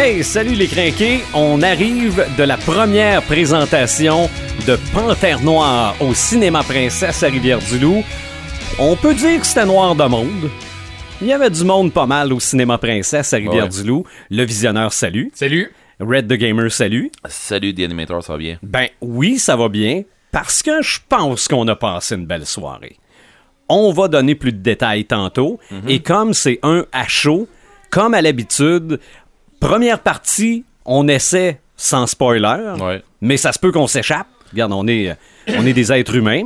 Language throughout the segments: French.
Hey, salut les crinqués! On arrive de la première présentation de Panthère Noire au Cinéma Princesse à Rivière-du-Loup. On peut dire que c'était noir de monde. Il y avait du monde pas mal au Cinéma Princesse à Rivière-du-Loup. Le visionneur, salut. Salut. Red the Gamer, salut. Salut, The Animator, ça va bien? Ben oui, ça va bien, parce que je pense qu'on a passé une belle soirée. On va donner plus de détails tantôt, et comme c'est un à chaud, comme à l'habitude, première partie, on essaie sans spoiler, Ouais. mais ça se peut qu'on s'échappe. Regarde, on est, on est des êtres humains.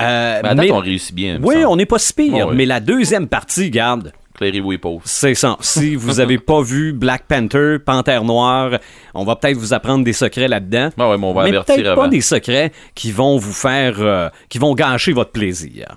Euh, Ben, mais- on réussit bien. oui, on n'est pas si pire, mais la deuxième partie, garde, Clairez-vous les pauvres. c'est ça. Si vous avez pas vu Black Panther, Panthère Noire, on va peut-être vous apprendre des secrets là-dedans. Ouais, mais on va mais avertir peut-être pas des secrets qui vont vous faire, euh, qui vont gâcher votre plaisir.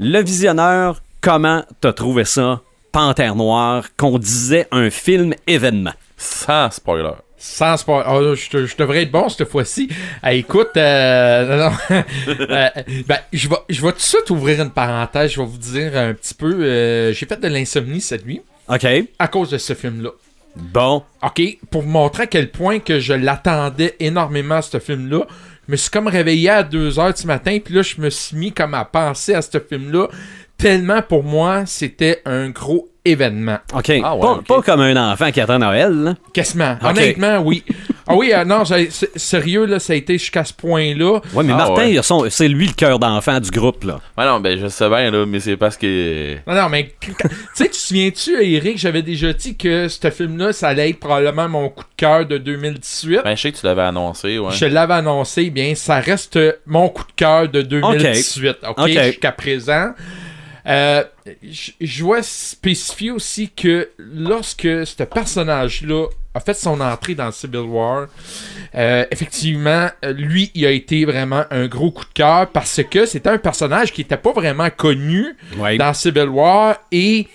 Le visionneur, comment t'as trouvé ça, Panthère Noire, qu'on disait un film événement? Sans spoiler. Sans sport. Oh, je, je devrais être bon cette fois-ci. Ah, écoute, euh. Euh, ben, je vais, je vais tout de suite ouvrir une parenthèse. Je vais vous dire un petit peu. euh, J'ai fait de l'insomnie cette nuit OK. à cause de ce film-là. Bon. OK, pour vous montrer à quel point que je l'attendais énormément, ce film-là. Je me suis comme réveillé à 2h du matin, puis là, je me suis mis comme à penser à ce film-là. Tellement pour moi, c'était un gros événement. OK. Ah ouais, pas, comme un enfant qui attend Noël, là. Quasiment. Ok. Honnêtement, oui. Ah oui, euh, non, sérieux, là, ça a été jusqu'à ce point-là. Ouais, mais Ah Martin, ouais. c'est lui le cœur d'enfant du groupe, là. Ouais, non, ben, je sais bien, là, mais c'est parce que. Non, non, mais tu sais, tu te souviens-tu, Eric, j'avais déjà dit que ce film-là, ça allait être probablement mon coup de cœur de 2018. Ben, je sais que tu l'avais annoncé, ouais. Je l'avais annoncé, bien, ça reste mon coup de cœur de 2018, OK, Ok. jusqu'à présent. Euh, je dois spécifier aussi que lorsque ce personnage-là a fait son entrée dans Civil War, euh, effectivement, lui, il a été vraiment un gros coup de cœur parce que c'était un personnage qui n'était pas vraiment connu Ouais. dans Civil War et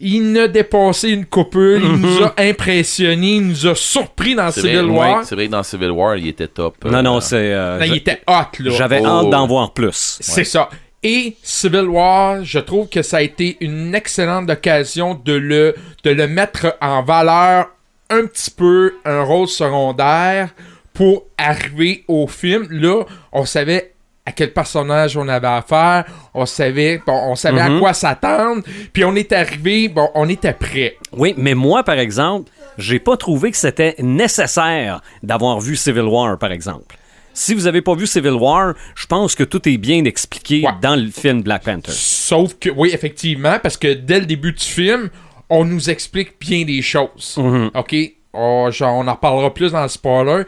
il a dépassé une coupule, il nous a impressionné, il nous a surpris dans Civil vrai, War. c'est vrai que dans Civil War, il était top. Non, non, Euh, c'est... euh, il était hot, là. J'avais Oh. hâte d'en voir plus. C'est ça. Et Civil War, je trouve que ça a été une excellente occasion de le, de le mettre en valeur un petit peu, un rôle secondaire pour arriver au film. Là, on savait à quel personnage on avait affaire, on savait, bon, on savait à Mhm. quoi s'attendre, puis on est arrivé, bon, on était prêt. Oui, mais moi, par exemple, j'ai pas trouvé que c'était nécessaire d'avoir vu Civil War, par exemple. Si vous avez pas vu Civil War, je pense que tout est bien expliqué Ouais. dans le film Black Panther. Sauf que, oui, effectivement, parce que dès le début du film, on nous explique bien des choses. Mhm. OK? Oh, genre, on en reparlera plus dans le spoiler.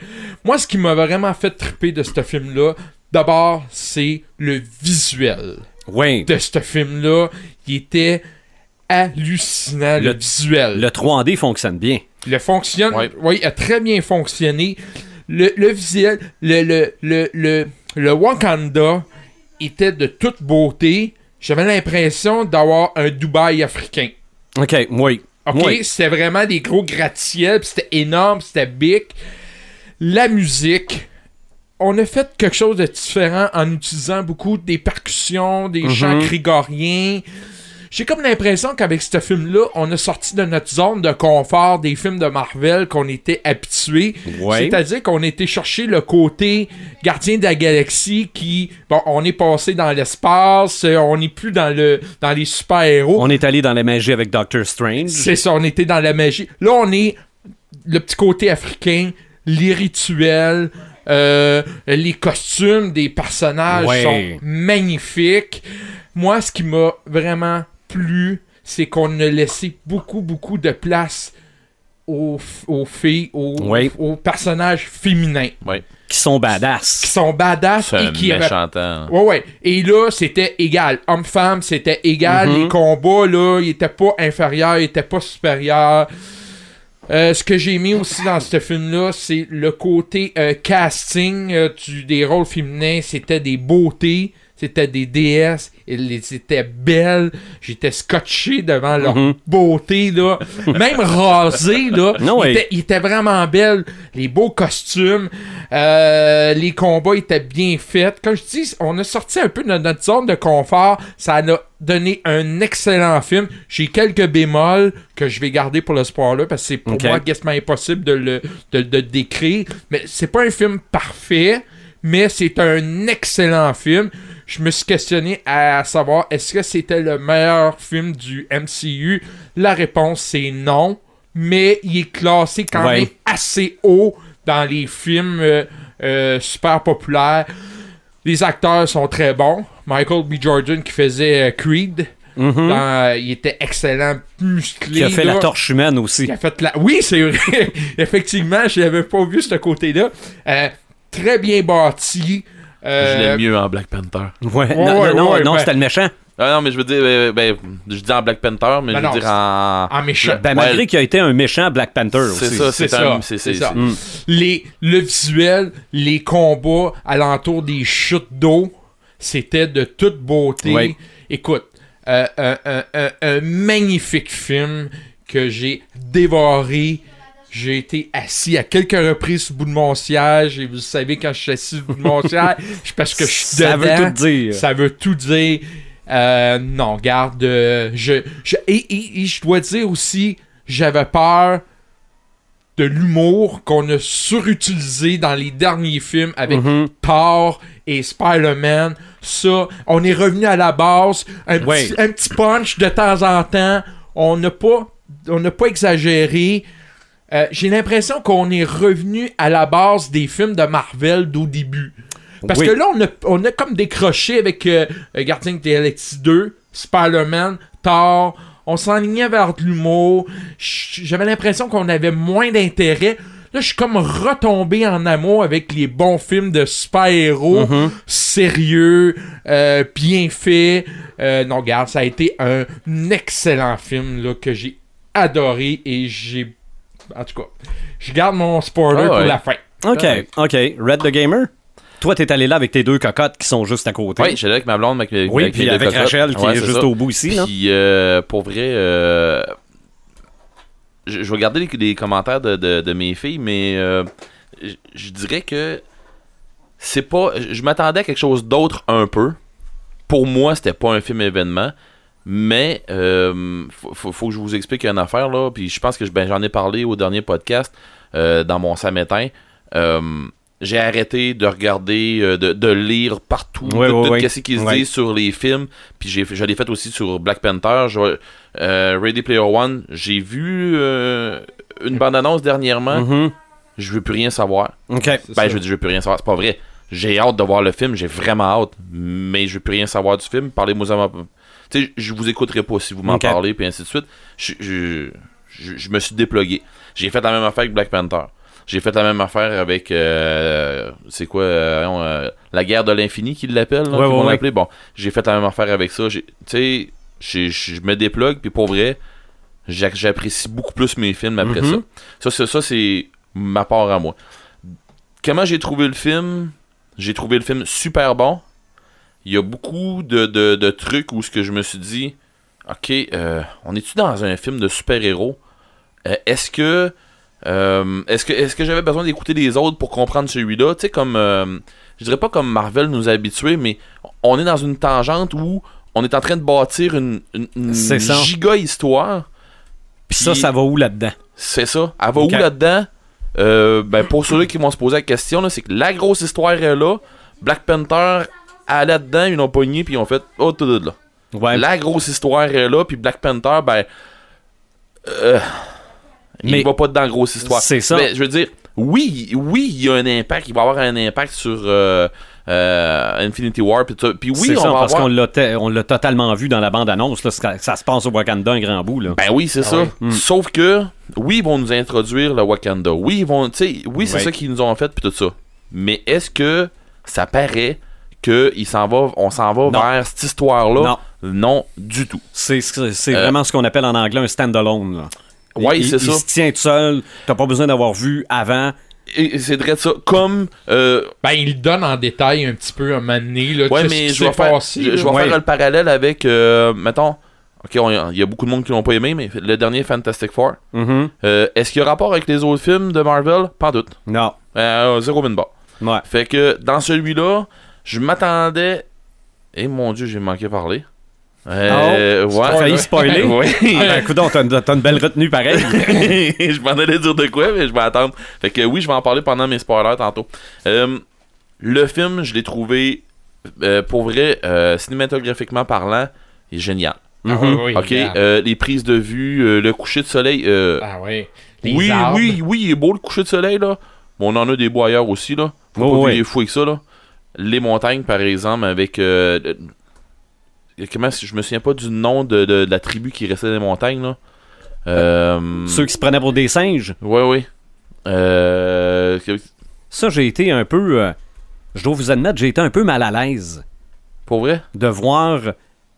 Moi, ce qui m'a vraiment fait triper de ce film-là, d'abord, c'est le visuel Oui. de ce film-là. Il était hallucinant, le, Le- visuel. Le 3D fonctionne bien. Le fonctionne, oui, il a très bien fonctionné. Le, le visuel, le, le, le, le, le Wakanda était de toute beauté. J'avais l'impression d'avoir un Dubaï africain. OK, oui. Ok, Oui. c'était vraiment des gros gratte-ciel, c'était énorme, c'était big. La musique, on a fait quelque chose de différent en utilisant beaucoup des percussions, des Mhm. chants grégoriens. J'ai comme l'impression qu'avec ce film-là, on a sorti de notre zone de confort des films de Marvel qu'on était habitués. Ouais. C'est-à-dire qu'on était chercher le côté gardien de la galaxie qui, bon, on est passé dans l'espace, euh, on n'est plus dans le dans les super-héros. On est allé dans la magie avec Doctor Strange. C'est ça, on était dans la magie. Là, on est le petit côté africain, les rituels, euh, les costumes des personnages Ouais. sont magnifiques. Moi, ce qui m'a vraiment plu, c'est qu'on a laissé beaucoup, beaucoup de place aux, aux filles, aux, aux personnages féminins. Qui sont badass. qui sont badass et qui. Ouais, ouais. Et là, c'était égal. Homme-femme, c'était égal. Mhm. Les combats, là, ils étaient pas inférieurs, ils étaient pas supérieurs. Euh, ce que j'ai mis aussi dans ce film-là, c'est le côté euh, casting euh, du- des rôles féminins. C'était des beautés. C'était des déesses, elles étaient belles, j'étais scotché devant leur Mhm. beauté, là. Même rasées, là. Étaient, ils étaient vraiment belles, les beaux costumes, euh, les combats étaient bien faits. Comme je dis, on a sorti un peu de notre zone de confort, ça a donné un excellent film. J'ai quelques bémols que je vais garder pour le spoiler parce que c'est pour moi quasiment impossible de le, de, décrire. Mais c'est pas un film parfait, mais c'est un excellent film. Je me suis questionné à savoir est-ce que c'était le meilleur film du MCU. La réponse c'est non, mais il est classé quand Ouais. même assez haut dans les films euh, euh, super populaires. Les acteurs sont très bons. Michael B. Jordan qui faisait euh, Creed, Mhm. dans, il était excellent, musclé. Qui a fait là. la torche humaine aussi. Qui a fait la... Oui, c'est vrai. Effectivement, je n'avais pas vu ce côté-là. Euh, très bien bâti. Euh, Je l'aime mieux en Black Panther. Ouais, non, ouais, non, ouais, non, ben- c'était le méchant. Ah non, mais je veux dire, euh, ben, je dis en Black Panther, mais Ben je non, veux dire en. en méchant. Ben, Ouais, malgré qu'il a été un méchant Black Panther C'est aussi. ça, C'est ça, un. C'est ça. c'est- Mm. Les, le visuel, les combats alentour des chutes d'eau, c'était de toute beauté. Écoute, euh, un, un- un- un magnifique film que j'ai dévoré. J'ai été assis à quelques reprises sur le bout de mon siège. Et vous savez, quand je suis assis sur le bout de mon siège, c'est parce que je suis Ça veut tout dire. Ça veut tout dire. Euh, non, garde. euh, je, je- et, et- et je dois dire aussi, j'avais peur de l'humour qu'on a surutilisé dans les derniers films avec Mhm. Thor et Spider-Man. Ça, on est revenu à la base. Un, Ouais. petit, un petit punch de temps en temps. On n'a pas, on n'a pas exagéré. Euh, J'ai l'impression qu'on est revenu à la base des films de Marvel d'au début. Parce Oui. que là, on a, on a comme décroché avec euh, euh, Guardians of the Galaxy 2, Spider-Man, Thor. On s'enlignait vers de l'humour. J'avais l'impression qu'on avait moins d'intérêt. Là, je suis comme retombé en amour avec les bons films de super-héros, Mhm. sérieux, euh, bien fait. Euh, non, regarde, ça a été un excellent film là, que j'ai adoré et j'ai. En tout cas, je garde mon spoiler Ah pour la fin. OK, Ouais. OK. Red the Gamer? Toi, t'es allé là avec tes deux cocottes qui sont juste à côté. Oui, j'allais avec ma blonde, avec, Oui, avec puis avec cocottes. Rachel qui Ouais, est juste ça. au bout ici. là. Puis, euh, pour vrai, euh, je, je vais garder les, les commentaires de, de- de mes filles, mais euh, je, je dirais que c'est pas. Je m'attendais à quelque chose d'autre un peu. Pour moi, c'était pas un film événement. Mais euh, faut, que je vous explique une affaire là. Puis je pense que ben, j'en ai parlé au dernier podcast euh, dans mon samétain. Euh, j'ai arrêté de regarder, euh, de, de lire partout, Ouais, de, ouais, tout ouais. ce qui se Ouais. dit sur les films. Puis j'ai, fait- je l'ai fait aussi sur Black Panther. Je- euh, Ready Player One, j'ai vu euh, une bande-annonce dernièrement. Mhm. Je veux plus rien savoir. OK. C'est Ben, je veux dire, je veux plus rien savoir. C'est pas vrai. J'ai hâte de voir le film. J'ai vraiment hâte. Mais je veux plus rien savoir du film. Parlez-moi. Tu sais, je vous écouterai pas si vous m'en parlez, puis ainsi de suite. Je, je, je, je me suis déplugué. J'ai fait la même affaire avec Black Panther. J'ai fait la même affaire avec. euh, c'est quoi euh, euh, La guerre de l'infini qu'ils l'appellent, Ouais, ouais, ouais. Bon, j'ai fait la même affaire avec ça. Tu sais, je me déplugue, puis pour vrai, j'a- j'apprécie beaucoup plus mes films après Mhm. ça. Ça, ça c'est ma part à moi. Comment j'ai trouvé le film? J'ai trouvé le film super bon. Il y a beaucoup de, de- de trucs où ce que je me suis dit, ok, euh, on est-tu dans un film de super-héros? Euh, Est-ce que euh, est-ce que est-ce que j'avais besoin d'écouter les autres pour comprendre celui-là? Tu sais, comme je dirais pas comme Marvel nous a habitués, mais on est dans une tangente où on est en train de bâtir une, giga histoire. Puis ça, ça va où là-dedans? C'est ça. Elle va où là-dedans? Euh, ben, pour ceux qui vont se poser la question, c'est que la grosse histoire est là. Black Panther, elle là-dedans, ils l'ont pogné, puis ils ont fait Oh, tout de là. Ouais. La grosse histoire est là, puis Black Panther, ben. euh, Mais- il va pas dedans, grosse histoire. C'est ça. Mais je veux dire, oui, oui, il y a un impact, il va avoir un impact sur euh, euh, Infinity War, puis tout ça. Puis oui, c'est on ça, va parce avoir. qu'on l'a, te- on l'a totalement vu dans la bande-annonce. Là, ça, ça se passe au Wakanda un grand bout. Là. Ben oui, c'est Ah ça. ouais. Mm. Sauf que, oui, ils vont nous introduire le Wakanda. Oui, ils vont, tu sais, oui, c'est Ouais. ça qu'ils nous ont fait, puis tout ça. Mais est-ce que ça paraît que il s'en va, on s'en va Non. vers cette histoire-là? Non. Non, du tout. C'est, c'est, c'est Euh, vraiment ce qu'on appelle en anglais un stand-alone. il, c'est il ça. se tient tout seul. T'as pas besoin d'avoir vu avant. et c'est vrai ça. Comme. euh, Ben, il donne en détail un petit peu un moment donné, là, ouais, mais je vais, faire, passé, je, vais Ouais. faire le parallèle avec. euh, mettons. Ok, il y a beaucoup de monde qui l'ont pas aimé, mais le dernier Fantastic Four. Euh, Est-ce qu'il y a rapport avec les autres films de Marvel? Pas doute. Non. Euh, zéro bin bar. Ouais. Fait que dans celui-là, je m'attendais. Et mon dieu, j'ai manqué parler. Euh, T'as ouais. failli spoiler. Ouais. Ah, ben, coudonc, t'as une, t'as une belle retenue pareil. je m'en allais dire de quoi, mais je vais attendre. Fait que oui, je vais en parler pendant mes spoilers tantôt. Euh, le film, je l'ai trouvé, euh, pour vrai, euh, cinématographiquement parlant, il est génial. Ah, Mhm. oui, oui, ok, euh, les prises de vue, euh, le coucher de soleil. euh, Ah. Les oui, arbres. oui, oui, il est beau le coucher de soleil là. Bon, on en a des beaux ailleurs aussi là. Faut Oh, pas ça là. Les montagnes, par exemple, avec. euh, euh, comment je me souviens pas du nom de, de- de la tribu qui restait dans les montagnes là. Euh, Ceux qui se prenaient pour des singes? Ouais, oui. Euh, Ça, j'ai été un peu. je dois vous admettre, j'ai été un peu mal à l'aise Pour vrai? de voir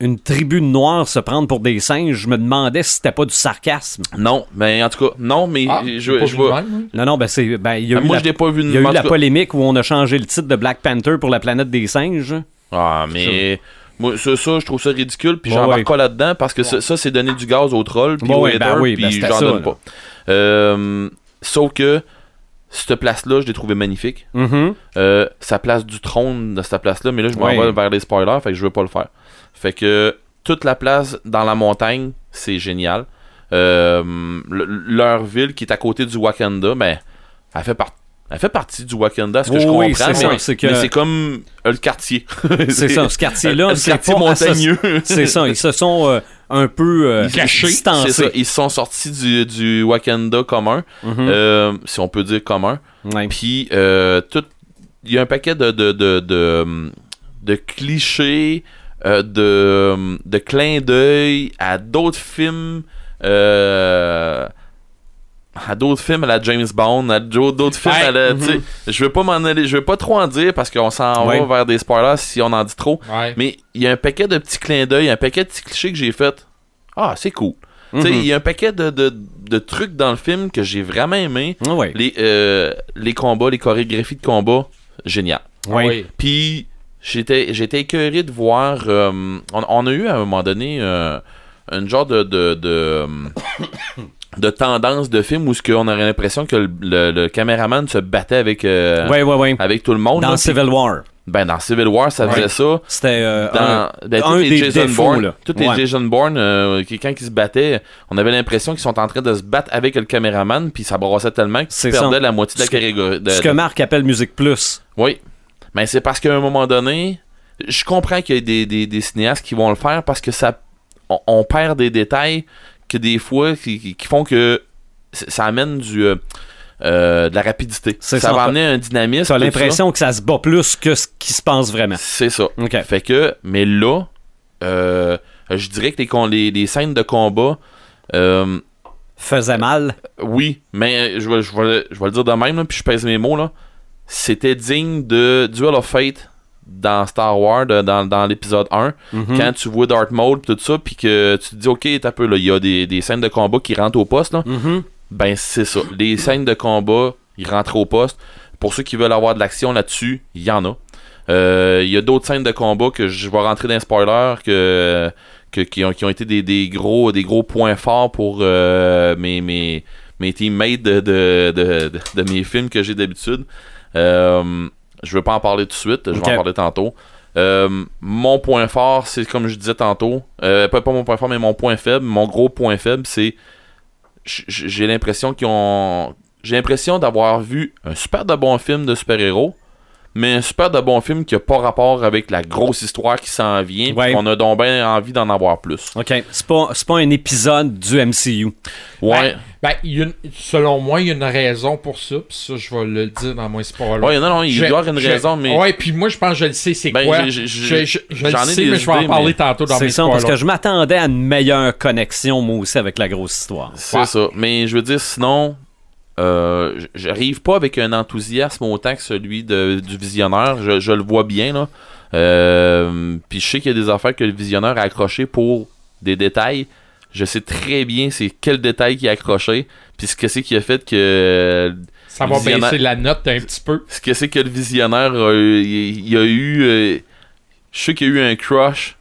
une tribu de noirs se prendre pour des singes. Je me demandais si c'était pas du sarcasme. Non, mais en tout cas, non, mais Ah, je, vois. même. Non, non, ben c'est. Ben, il y a eu moi, la, je l'ai pas vu il y a eu la polémique où on a changé le titre de Black Panther pour la planète des singes. Ah, mais. Moi, ça, ça, je trouve ça ridicule, puis j'embarque ouais. pas là-dedans parce que ça, ça, c'est donner du gaz aux trolls, puis Ouais, aux ben oui, ben puis j'en donne là. pas. Euh, sauf que cette place-là, je l'ai trouvé magnifique. Mhm. Euh, sa place du trône de cette place-là, mais là, je m'en Ouais. vais vers les spoilers, fait que je veux pas le faire. Fait que toute la place dans la montagne, c'est génial. Euh, le- leur ville qui est à côté du Wakanda, ben, elle fait, par- elle fait partie du Wakanda, ce que je comprends, mais c'est que- mais c'est comme euh, le quartier. C'est ça, ce quartier-là, c'est quartier montagneux. C'est ça, ils se sont euh, un peu euh, Cachés. ça, ils sont sortis du, du Wakanda commun, Mhm. euh, si on peut dire commun. Ouais. Puis, euh, tout. Il y a un paquet de, de, de, de, de clichés, euh, de, de clins d'œil à d'autres films. euh, à d'autres films à la James Bond, à d'autres films Ouais. à la. Mhm. sais, Je veux pas m'en aller, je veux pas trop en dire parce qu'on s'en Ouais. va vers des spoilers si on en dit trop. Ouais. Mais il y a un paquet de petits clins d'œil, un paquet de petits clichés que j'ai fait. Ah, c'est cool. Mhm. il y a un paquet de, de, de trucs dans le film que j'ai vraiment aimé. Ah. Les, euh, les combats, les chorégraphies de combat, génial. Puis j'étais j'étais écœuré de voir. euh, on, on a eu à un moment donné euh, une genre de de, de, de tendance de film où ce qu'on aurait l'impression que le, le- le caméraman se battait avec euh, Ouais, ouais, ouais. avec tout le monde. Dans là. Civil War. ben dans Civil War, ça faisait ça. C'était euh, Dans un- ben, un les des Jason Bourne, là. tous les. Jason Bourne, euh, qui- quand ils se battaient, on avait l'impression qu'ils sont en train de se battre avec le caméraman, puis ça brassait tellement qu'ils perdaient la moitié de la catégorie. ce que Marc appelle Musique Plus. Oui. Mais c'est parce qu'à un moment donné, je comprends qu'il y a des, des- des cinéastes qui vont le faire parce que ça on, on perd des détails que des fois qui, font que ça amène du euh, euh, de la rapidité. Ça ça, va amener un dynamisme. T'as l'impression que ça se bat plus que ce qui se passe vraiment. C'est ça. OK. Fait que, mais là, euh, je dirais que les, con- les, les scènes de combat, euh, Faisait mal. oui, mais je vais, je, vais, je vais le dire de même, là, puis je pèse mes mots, là. C'était digne de Duel of Fate dans Star Wars, de- dans, dans l'épisode 1, Mhm. quand tu vois Darth Maul, tout ça, puis que tu te dis, ok, t'as peu, il y a des, des scènes de combat qui rentrent au poste, là. Mhm. Ben, c'est ça. Les scènes de combat, ils rentrent au poste. Pour ceux qui veulent avoir de l'action là-dessus, il y en a. Euh, Il y a d'autres scènes de combat que je vais rentrer dans les spoilers que, que- qui, ont, qui ont été des, des gros, des gros points forts pour euh, mes, mes, mes teammates de, de, de, de- de mes films que j'ai d'habitude. Euh, je veux pas en parler tout de suite, je vais en parler tantôt. Euh, mon point fort, c'est comme je disais tantôt, euh, pas, pas mon point fort, mais mon point faible. Mon gros point faible, c'est j'ai l'impression qu'ils ont. J'ai l'impression d'avoir vu un super de bon film de super-héros, mais un super de bon film qui a pas rapport avec la grosse histoire qui s'en vient. Ouais. qu'on a donc bien envie d'en avoir plus. OK. C'est pas, pas un épisode du MCU. Ouais. Ben, il y a une- selon moi, il y a une raison pour ça, puis ça, je vais le dire dans mon spoiler. Ouais, non, non, il Je- doit y avoir une je- raison, mais. Ouais, puis moi, je pense que je le sais, c'est Ben, quoi. j'ai- Je, j'ai- je, je le j'en ai sais, des mais je vais en parler mais- tantôt dans C'est mes ça, parce que je m'attendais à une meilleure connexion, moi aussi, avec la grosse histoire. C'est Ouais. ça. Mais je veux dire, sinon, euh, j'arrive pas avec un enthousiasme autant que celui de- du visionnaire. Je, je le vois bien, là. Euh, Puis je sais qu'il y a des affaires que le visionnaire a accroché pour des détails. Je sais très bien c'est quel détail qui a accroché. Puis ce que c'est qui a fait que Ça va Visionnaire. baisser la note un petit peu. Ce que c'est que le visionnaire, a eu- il il y a eu. euh, je sais qu'il y a eu un crush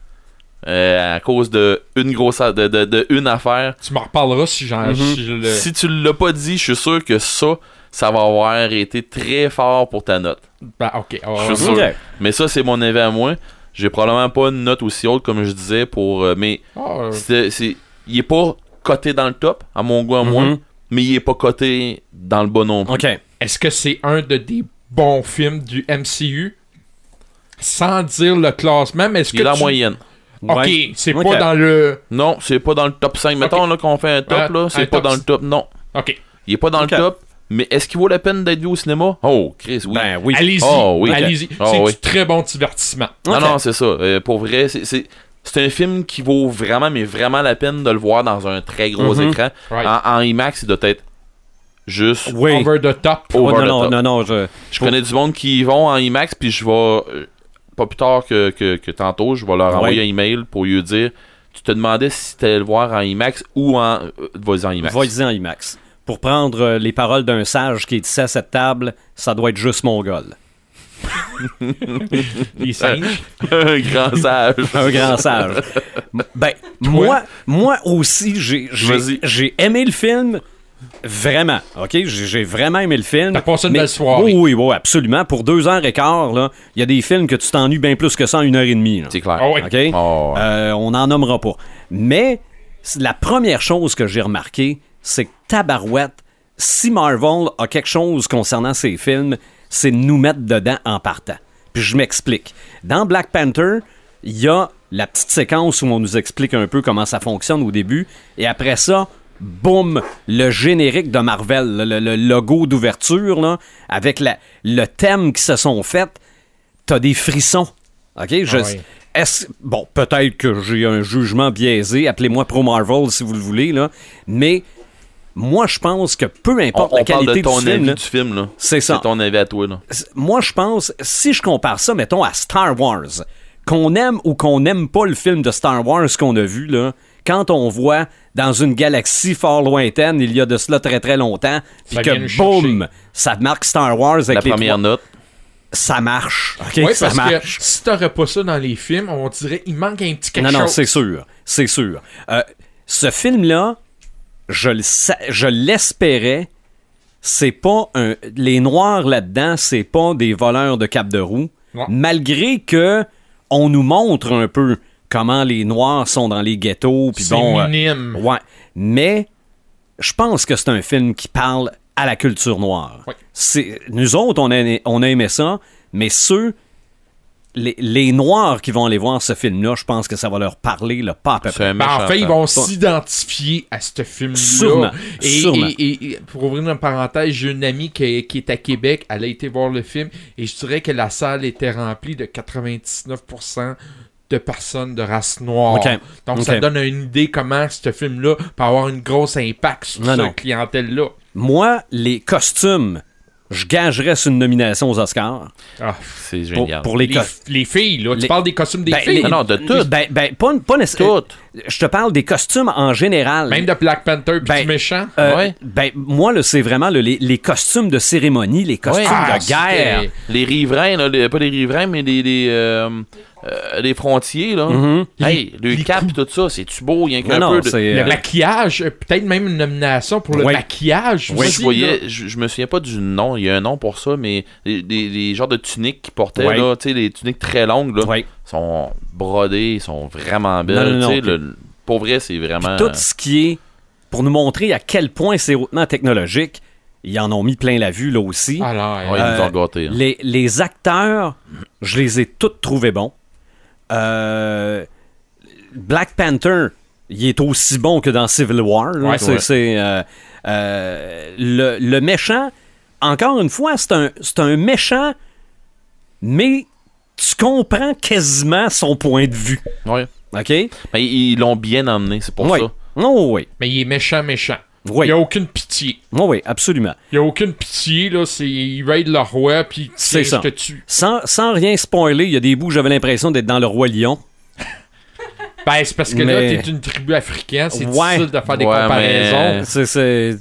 euh, à cause de une grosse a- de, de, de une affaire. Tu m'en reparleras si j'en. Mhm. si je le- Si tu l'as pas dit, je suis sûr que ça, ça va avoir été très fort pour ta note. Ben, ok. Je suis sûr. Mais ça, c'est mon avis à moi. J'ai probablement pas une note aussi haute comme je disais pour. euh, mais Ah, euh, c'est- il est pas coté dans le top, à mon goût à moi, Mhm. mais il est pas coté dans le bas non plus. OK. Est-ce que c'est un de des bons films du MCU? Sans dire le classement, mais est-ce Il que est en tu- moyenne. Ok, Ouais. c'est pas dans le. Non, c'est pas dans le top 5. Mettons là, qu'on fait un top, Ouais, là, c'est un pas top dans le top. Non. Ok. Il est pas dans le top. Mais est-ce qu'il vaut la peine d'être vu au cinéma? Oh, Chris, oui. Ben oui. Allez-y. Oh, oui. Allez-y. Oh, c'est oui. du très bon divertissement. Non, non, c'est ça. Euh, pour vrai, c'est, c'est, un film qui vaut vraiment, mais vraiment la peine de le voir dans un très gros Mhm. écran. Right. En, en IMAX, il doit être juste. Oui. Over the top. Oh, over non, the non, top. non, non, je... Je connais du monde qui y vont en IMAX, puis je vais, euh, pas plus tard que, que, que tantôt, je vais leur envoyer un email pour lui dire Tu te demandais si tu allais le voir en IMAX ou en. euh, vas-y en IMAX. Vas-y en IMAX. Pour prendre euh, les paroles d'un sage qui est ici à cette table, ça doit être juste mongol. Les singes. un grand sage. Un grand sage. Ben, moi, moi aussi, j'ai, aimé le film. Vraiment, ok? J'ai, vraiment aimé le film. T'as passé une Mais- belle soirée. Oui, oui, oui, absolument. Pour deux heures et quart, là, il y a des films que tu t'ennuies bien plus que ça en une heure et demie. C'est clair. Oh, ouais. Euh, on n'en nommera pas. Mais la première chose que j'ai remarqué, c'est que Tabarouette, si Marvel a quelque chose concernant ses films, c'est de nous mettre dedans en partant. Puis je m'explique. Dans Black Panther, il y a la petite séquence où on nous explique un peu comment ça fonctionne au début, et après ça, boum, le générique de Marvel, le, logo d'ouverture, avec la- le thème qui se sont faits, t'as des frissons. OK? Je, Ah bon, peut-être que j'ai un jugement biaisé, appelez-moi Pro Marvel si vous le voulez, là, mais moi, je pense que peu importe on la parle qualité de ton du film, avis là, du film, là. c'est ça. C'est ton avis à toi, là. moi, je pense, si je compare ça, mettons, à Star Wars, qu'on aime ou qu'on n'aime pas le film de Star Wars qu'on a vu, là, quand on voit dans une galaxie fort lointaine, il y a de cela très très longtemps, puis nous que boum, ça marque Star Wars avec La les première trois- note. ça marche. OK? Oui, ça parce marche. que si t'aurais pas ça dans les films, on dirait il manque un petit quelque Non, non, chose. c'est sûr. C'est sûr. Euh, ce film-là, je l'espérais. C'est pas un. Les noirs là-dedans, c'est pas des voleurs de cap de roue. Malgré que on nous montre un peu comment les noirs sont dans les ghettos. C'est bon. euh, minime. ouais. Mais je pense que c'est un film qui parle à la culture noire. C'est, nous autres, on a, on a aimé ça, mais ceux, les, les Noirs qui vont aller voir ce film-là, je pense que ça va leur parler, là, pas à peu près. un Ben, en fait, ils vont s'identifier à ce film-là. Sûrement, Et, sûrement. et- et- et pour ouvrir une parenthèse, j'ai une amie qui, qui est à Québec. Elle a été voir le film et je dirais que la salle était remplie de 99% de personnes de race noire. Donc, ça donne une idée comment ce film-là peut avoir un gros impact sur non. cette clientèle-là. Moi, les costumes, je gagerais sur une nomination aux Oscars. Ah, C'est génial. pour les, les, costumes. les filles, là. les- Tu parles des costumes des Ben, filles? les- Non, non, de tout. Ben, ben, pas, pas nécessairement. Je te parle des costumes en général. Même de Black Panther puis Ben, du méchant? Euh, Ouais. Ben, moi, là, c'est vraiment le- les, les costumes de cérémonie, les costumes Ah, de guerre. c'était- Les riverains, là, les- pas les riverains, mais les, les, euh, euh, les frontiers, là. Mhm. Hey, le les cap et tout ça, c'est-tu beau? Il y a qu'un non, peu de... Le euh, maquillage, euh, peut-être même une nomination pour le Ouais. maquillage. Moi, aussi, je voyais, je, je me souviens pas du nom, il y a un nom pour ça, mais les, les- les genres de tuniques qu'ils portaient, Ouais. là, tu sais, les tuniques très longues, là, ouais. sont brodées, sont vraiment belles. non, le- pour vrai, c'est vraiment. Tout ce qui est pour nous montrer à quel point c'est hautement technologique, ils en ont mis plein la vue là aussi. Alors, Ouais, ils Euh, nous ont gâtés. hein. Les, les acteurs, je les ai tous trouvés bons. Euh, Black Panther, il est aussi bon que dans Civil War. là. Ouais, c'est, ouais. c'est, euh, euh, le, le méchant, encore une fois, c'est un, c'est un méchant, mais tu comprends quasiment son point de vue. Ouais. OK? Mais ils ils l'ont bien emmené, c'est pour oui. ça. Oh, oui. mais il est méchant, méchant. Oui. Il n'y a aucune pitié. Oh, oui, absolument. Il n'y a aucune pitié, là. C'est, il raid le roi, puis C'est ça. je te tue. Sans, sans rien spoiler, il y a des bouts, j'avais l'impression d'être dans le Roi Lion. Ben, c'est parce que Mais- là, t'es une tribu africaine, c'est Ouais. difficile de faire des Ouais, comparaisons. mais- C'est.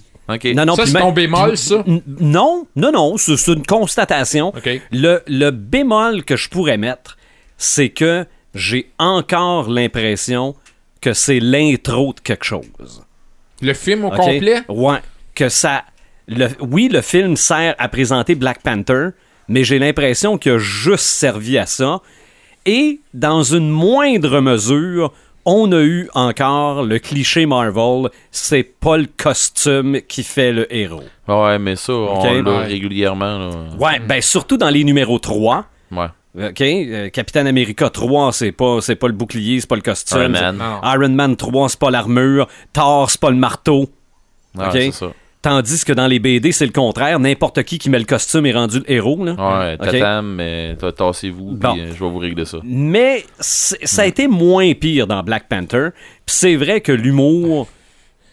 Non, non, Ça, c'est même- ton bémol, ça? Non, non, non, c'est c'est une constatation. Le, le bémol que je pourrais mettre, c'est que j'ai encore l'impression que c'est l'intro de quelque chose. Le film au complet? Ouais. Que ça. le- oui, le film sert à présenter Black Panther, mais j'ai l'impression qu'il a juste servi à ça. Et dans une moindre mesure, on a eu encore le cliché Marvel, c'est pas le costume qui fait le héros. Ouais, mais ça, on Ok. l'a Ouais. régulièrement. Là. Ouais, ben surtout dans les numéros 3. Ouais. OK, euh, Capitaine America 3, c'est pas c'est pas le bouclier, c'est pas le costume. Iron Man. Iron Man 3, c'est pas l'armure. Thor, c'est pas le marteau. Ok? c'est ça. Tandis que dans les BD, c'est le contraire. N'importe qui qui met le costume est rendu le héros. Là. Ouais, Ok? tatam, mais t- tassez-vous, Bon. puis euh, je vais vous régler ça. Mais c'est- ça a été moins pire dans Black Panther. Puis c'est vrai que l'humour,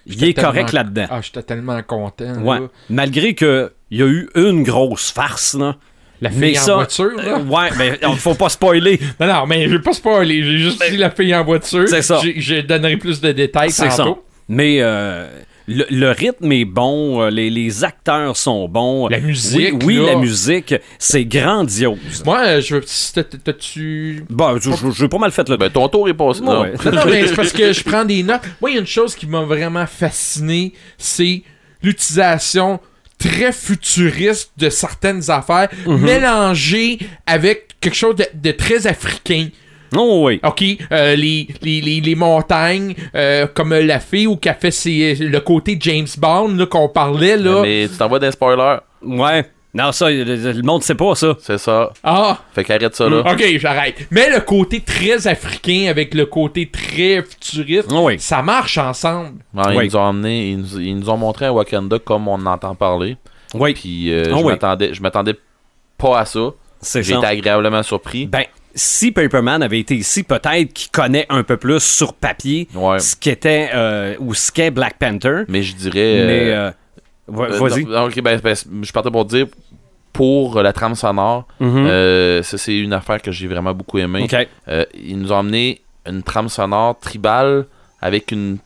il est J'étais correct tellement- là-dedans. Ah, j'étais tellement content. Ouais. là. Malgré que il y a eu une grosse farce, là. La Mais fille en ça, voiture, là. euh, ouais, mais il faut pas spoiler. Non, non, mais je vais pas spoiler. J'ai juste dit la fille en voiture. Ben, C'est ça. Je donnerai plus de détails C'est ça. Mais euh, le, le rythme est bon, euh, les, les acteurs sont bons. La musique, Oui, oui, là. la musique, c'est grandiose. Moi, je T'as-tu. Bon, je- je- j'ai pas mal fait le. Ben, ton tour est passé. Non. ouais. Non, non, mais c'est parce que je prends des notes. Moi, il y a une chose qui m'a vraiment fasciné, c'est l'utilisation très futuriste de certaines affaires, Mhm. mélangée avec quelque chose de, de très africain. Oh, oui. OK, euh, les, les, les, les montagnes, euh, comme la fille ou qui a fait ses- le côté James Bond là, qu'on parlait, là. Mais tu t'envoies des spoilers. Ouais. Non, ça, le, le monde sait pas ça. C'est ça. Ah, Fait qu'arrête ça, là. OK, j'arrête. Mais le côté très africain avec le côté très futuriste, Oh, oui. ça marche ensemble. Ils Oui. nous ont emmené, ils nous, ils nous ont montré un Wakanda comme on entend parler. Oui, Puis euh, Ah je oui. m'attendais, je m'attendais pas à ça. c'est J'ai ça. été agréablement surpris. Ben, si Paperman avait été ici, peut-être qu'il connaît un peu plus sur papier Ouais. ce qu'était euh, ou ce qu'est Black Panther. Mais je dirais. mais euh, euh, va- euh, vas-y. ok, ben, ben, je partais pour dire pour euh, la trame sonore, Mhm. euh, ça c'est une affaire que j'ai vraiment beaucoup aimé. Euh, ils nous ont amené une trame sonore tribale avec une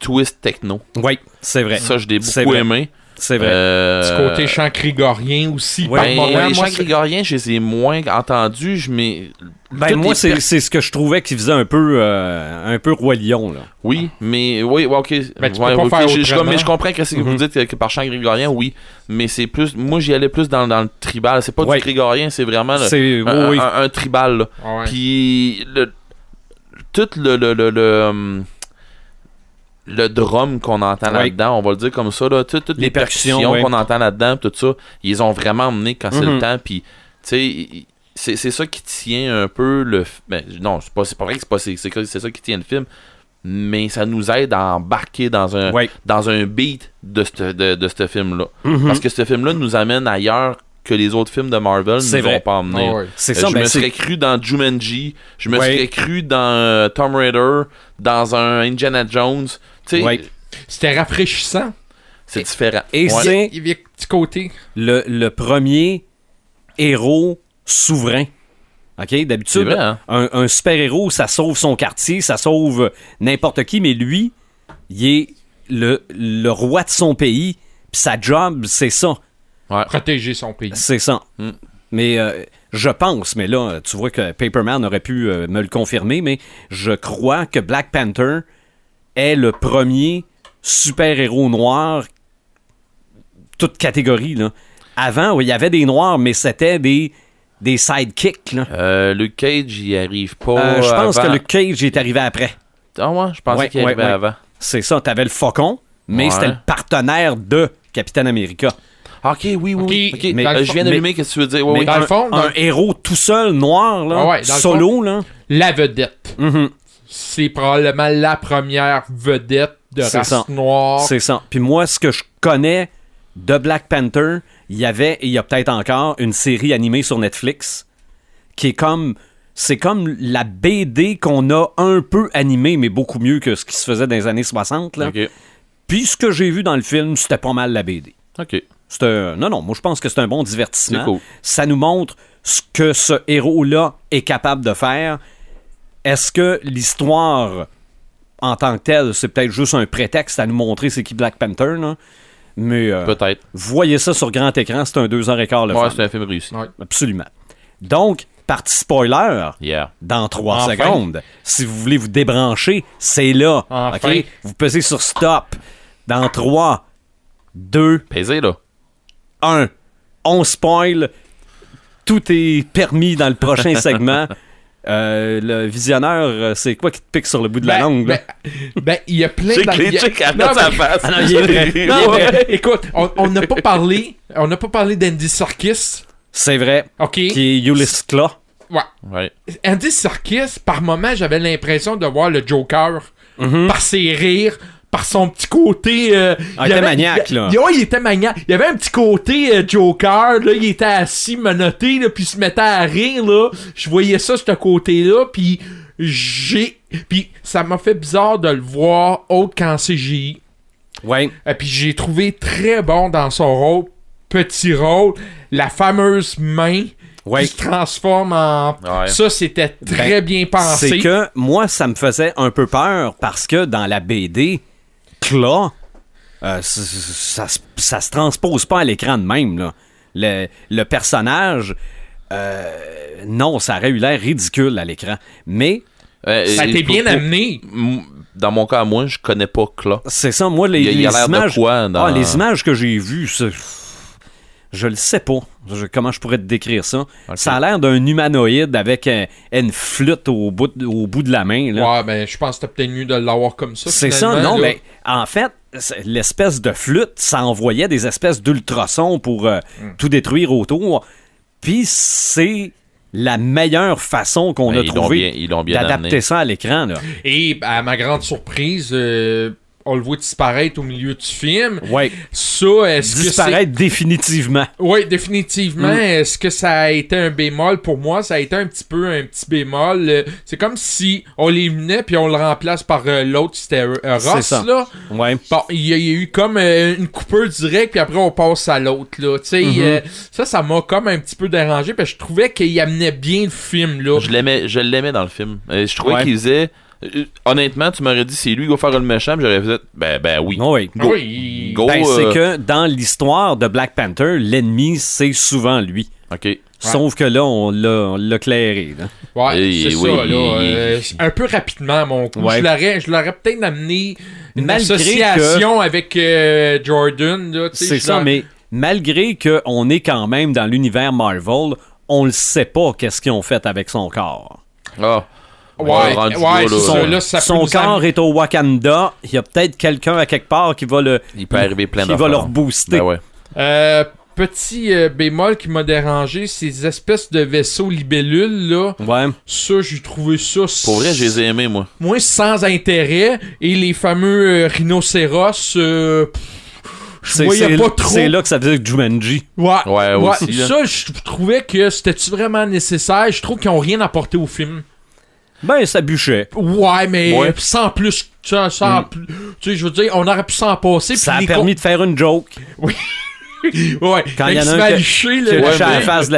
twist techno. Oui, c'est vrai. Ça, je l'ai beaucoup aimé. C'est vrai. Euh, Du côté chant grégorien aussi. Ouais, par ben, moment, les moi, chants grégoriens, je les ai moins entendus, je mais Ben, moi, les c'est c'est ce que je trouvais qui faisait un peu, euh, un peu Roi Lion. Là. Oui, mais oui, ok. Ben, tu Ouais, peux pas ok, faire je, mais comprends que c'est que vous dites que, que par chant grégorien, oui. Mais c'est plus. Moi, j'y allais plus dans, dans le tribal. C'est pas Ouais. du grégorien, c'est vraiment C'est. un, oui, oui. un- un tribal. Ah ouais. Puis le, tout le le, le, le, hum, le drum qu'on entend Oui. là-dedans, on va le dire comme ça, là, tout- toutes les, Les percussions, percussions oui. qu'on entend là-dedans, tout ça, ils ont vraiment emmené quand c'est Mhm. le temps. Puis, tu sais, c'est ça qui tient un peu le. Ben, non, c'est pas, pas vrai que c'est pas c'est ça qui tient le film, mais ça nous aide à embarquer dans un dans un beat de ce de, de film-là. Mhm. Parce que ce film-là nous amène ailleurs que les autres films de Marvel C'est nous vrai. ont pas emmené. Ah ouais. C'est Euh, ça, je ben, me serais cru dans Jumanji, je me Ouais. serais cru dans euh, Tomb Raider, dans un Indiana Jones. Ouais. C'était rafraîchissant. c'est différent. Et Ouais. c'est Il y avait un petit côté. le, le premier héros souverain. OK? C'est D'habitude, vrai, hein? un, un super-héros, ça sauve son quartier, ça sauve n'importe qui, mais lui, il est le, le roi de son pays, puis sa job, c'est ça. Protéger son pays. C'est ça. Mm. Mais euh, je pense, mais là, tu vois que Paperman aurait pu euh, me le confirmer, mais je crois que Black Panther est le premier super-héros noir, toute catégorie. Là. Avant, oui, il y avait des noirs, mais c'était des, des sidekicks. Là. Euh, Luke Cage, il arrive pas. Euh, je pense avant. que le Cage est arrivé après. Ah ouais, je pensais Ouais, qu'il ouais, arrivait ouais. avant. C'est ça, t'avais le Faucon, mais Ouais. c'était le partenaire de Capitaine America. Ah, Ok, oui, oui, mais- euh, je viens d'allumer, qu'est-ce que tu veux dire? Oui, mais oui. dans un, le fond, dans- un héros tout seul, noir, là, Ah ouais, solo, là. La vedette. Mhm. C'est probablement la première vedette de race ça. noire. C'est ça. Puis moi, ce que je connais de Black Panther, il y avait, et il y a peut-être encore, une série animée sur Netflix qui est comme. C'est comme la BD qu'on a un peu animée, mais beaucoup mieux que ce qui se faisait dans les années 60. Là. Puis ce que j'ai vu dans le film, c'était pas mal la BD. Ok. C'est un- Non, non, moi je pense que c'est un bon divertissement. Cool. Ça nous montre ce que ce héros-là est capable de faire. Est-ce que l'histoire en tant que telle, c'est peut-être juste un prétexte à nous montrer c'est qui Black Panther, là? Mais euh, Peut-être. voyez ça sur grand écran, c'est un 2h15 le Ouais, c'est un film réussi. Ouais. Absolument. Donc, partie spoiler, Yeah. dans 3 Enfin. secondes. Si vous voulez vous débrancher, c'est là. Enfin. OK? Vous pesez sur stop. Dans 3, 2, Pesé, là. 1. On spoil. Tout est permis dans le prochain segment. Euh, le visionneur, euh, c'est quoi qui te pique sur le bout de la Ben, langue? là? ben, ben, il y a plein a- à Non, face. Ah non, il est vrai. Il est Non, vrai. mais, écoute, on n'a pas parlé, on n'a pas parlé d'Andy Serkis, C'est vrai. ok? Qui est Ulysses Claw. Ouais. Ouais. Andy Serkis, par moment, j'avais l'impression de voir le Joker par ses rires, par son petit côté. euh, Ah, il était maniaque, là. il- ouais, il était maniaque. Il y avait un petit côté euh, Joker, là, il était assis, menotté, là, puis il se mettait à rire, là. Je voyais ça, ce côté-là, puis j'ai. Puis ça m'a fait bizarre de le voir autre qu'en CGI. Ouais. Et puis j'ai trouvé très bon dans son rôle, petit rôle, la fameuse main Ouais. qui se transforme en. Ouais. Ça, c'était très Ben, bien pensé. C'est que moi, ça me faisait un peu peur parce que dans la BD, Claw, euh, ça, se- ça se transpose pas à l'écran de même. Là. Le, le personnage, euh, non, ça aurait eu l'air ridicule à l'écran. Mais Euh, Ça pour- bien amené. Dans mon cas, moi, je connais pas Cla. c'est ça, moi, les, Il y a- il y a les l'air de images. quoi dans- Ah, les images que j'ai vues, c'est- je le sais pas. Je- comment je pourrais te décrire ça? Ça a l'air d'un humanoïde avec un- une flûte au bout, de- au bout de la main. Là. Ouais, ben je pense que c'était peut-être mieux de l'avoir comme ça. C'est ça, non, mais en fait, l'espèce de flûte, ça envoyait des espèces d'ultrasons pour euh, Hmm. tout détruire autour. Puis c'est la meilleure façon qu'on Ben, a trouvé d'adapter ça à l'écran. Et à ma grande surprise, euh, on le voit disparaître au milieu du film. Ouais. Ça, est-ce que. Disparaître définitivement. Oui, définitivement. Mm. Est-ce que ça a été un bémol? Pour moi? Ça a été un petit peu un petit bémol. Euh, C'est comme si on l'éliminait puis on le remplace par euh, l'autre, c'était euh, Ross, ça. là. Ouais. Bon, il y, a il y a eu comme euh, une coupure directe, puis après on passe à l'autre, là. Tu sais, Mm-hmm. euh, ça, ça m'a comme un petit peu dérangé, parce que je trouvais qu'il amenait bien le film, là. Je l'aimais, je l'aimais dans le film. Euh, je trouvais Ouais. qu'il disait. Euh, honnêtement, tu m'aurais dit c'est lui qui va faire le méchant, j'aurais fait ben ben oui. Oui. Ah Oui, Go. Ben, euh, c'est que dans l'histoire de Black Panther, l'ennemi, c'est souvent lui. Ok. Sauf que là, on l'a clairé. là. Ouais, c'est oui, ça, là. euh, un peu rapidement, à mon coup. Ouais. Je l'aurais, je l'aurais peut-être amené une Malgré association avec euh, Jordan, là. tu sais, C'est ça, mais malgré qu'on est quand même dans l'univers Marvel, on le sait pas qu'est-ce qu'ils ont fait avec son corps. Ah. Ouais, rendu ouais, là, là, c'est ça, là. là, ça peut son corps est au Wakanda. Il y a peut-être quelqu'un à quelque part qui va le, Il peut arriver plein qui va d'affaires. le rebooster. Ben ouais. Euh, petit euh, bémol qui m'a dérangé, ces espèces de vaisseaux libellules, là. Ouais. Ça, j'ai trouvé ça. Pour vrai, je les ai aimés, moi. Moins sans intérêt. Et les fameux euh, rhinocéros, euh, C'est voyais c'est- pas trop. c'est là que ça faisait Jumanji. Ouais, Ouais, aussi, là. Ça, je trouvais que c'était-tu vraiment nécessaire? Je trouve qu'ils ont rien apporté au film. Ben, ça bûchait. Ouais, mais Ouais. sans plus. Sans, sans plus- Tu sais, je veux dire, on aurait pu s'en passer. Ça a permis de faire une joke. con- Ouais, Quand il y en a se un que- licher, Que là. le Ouais, face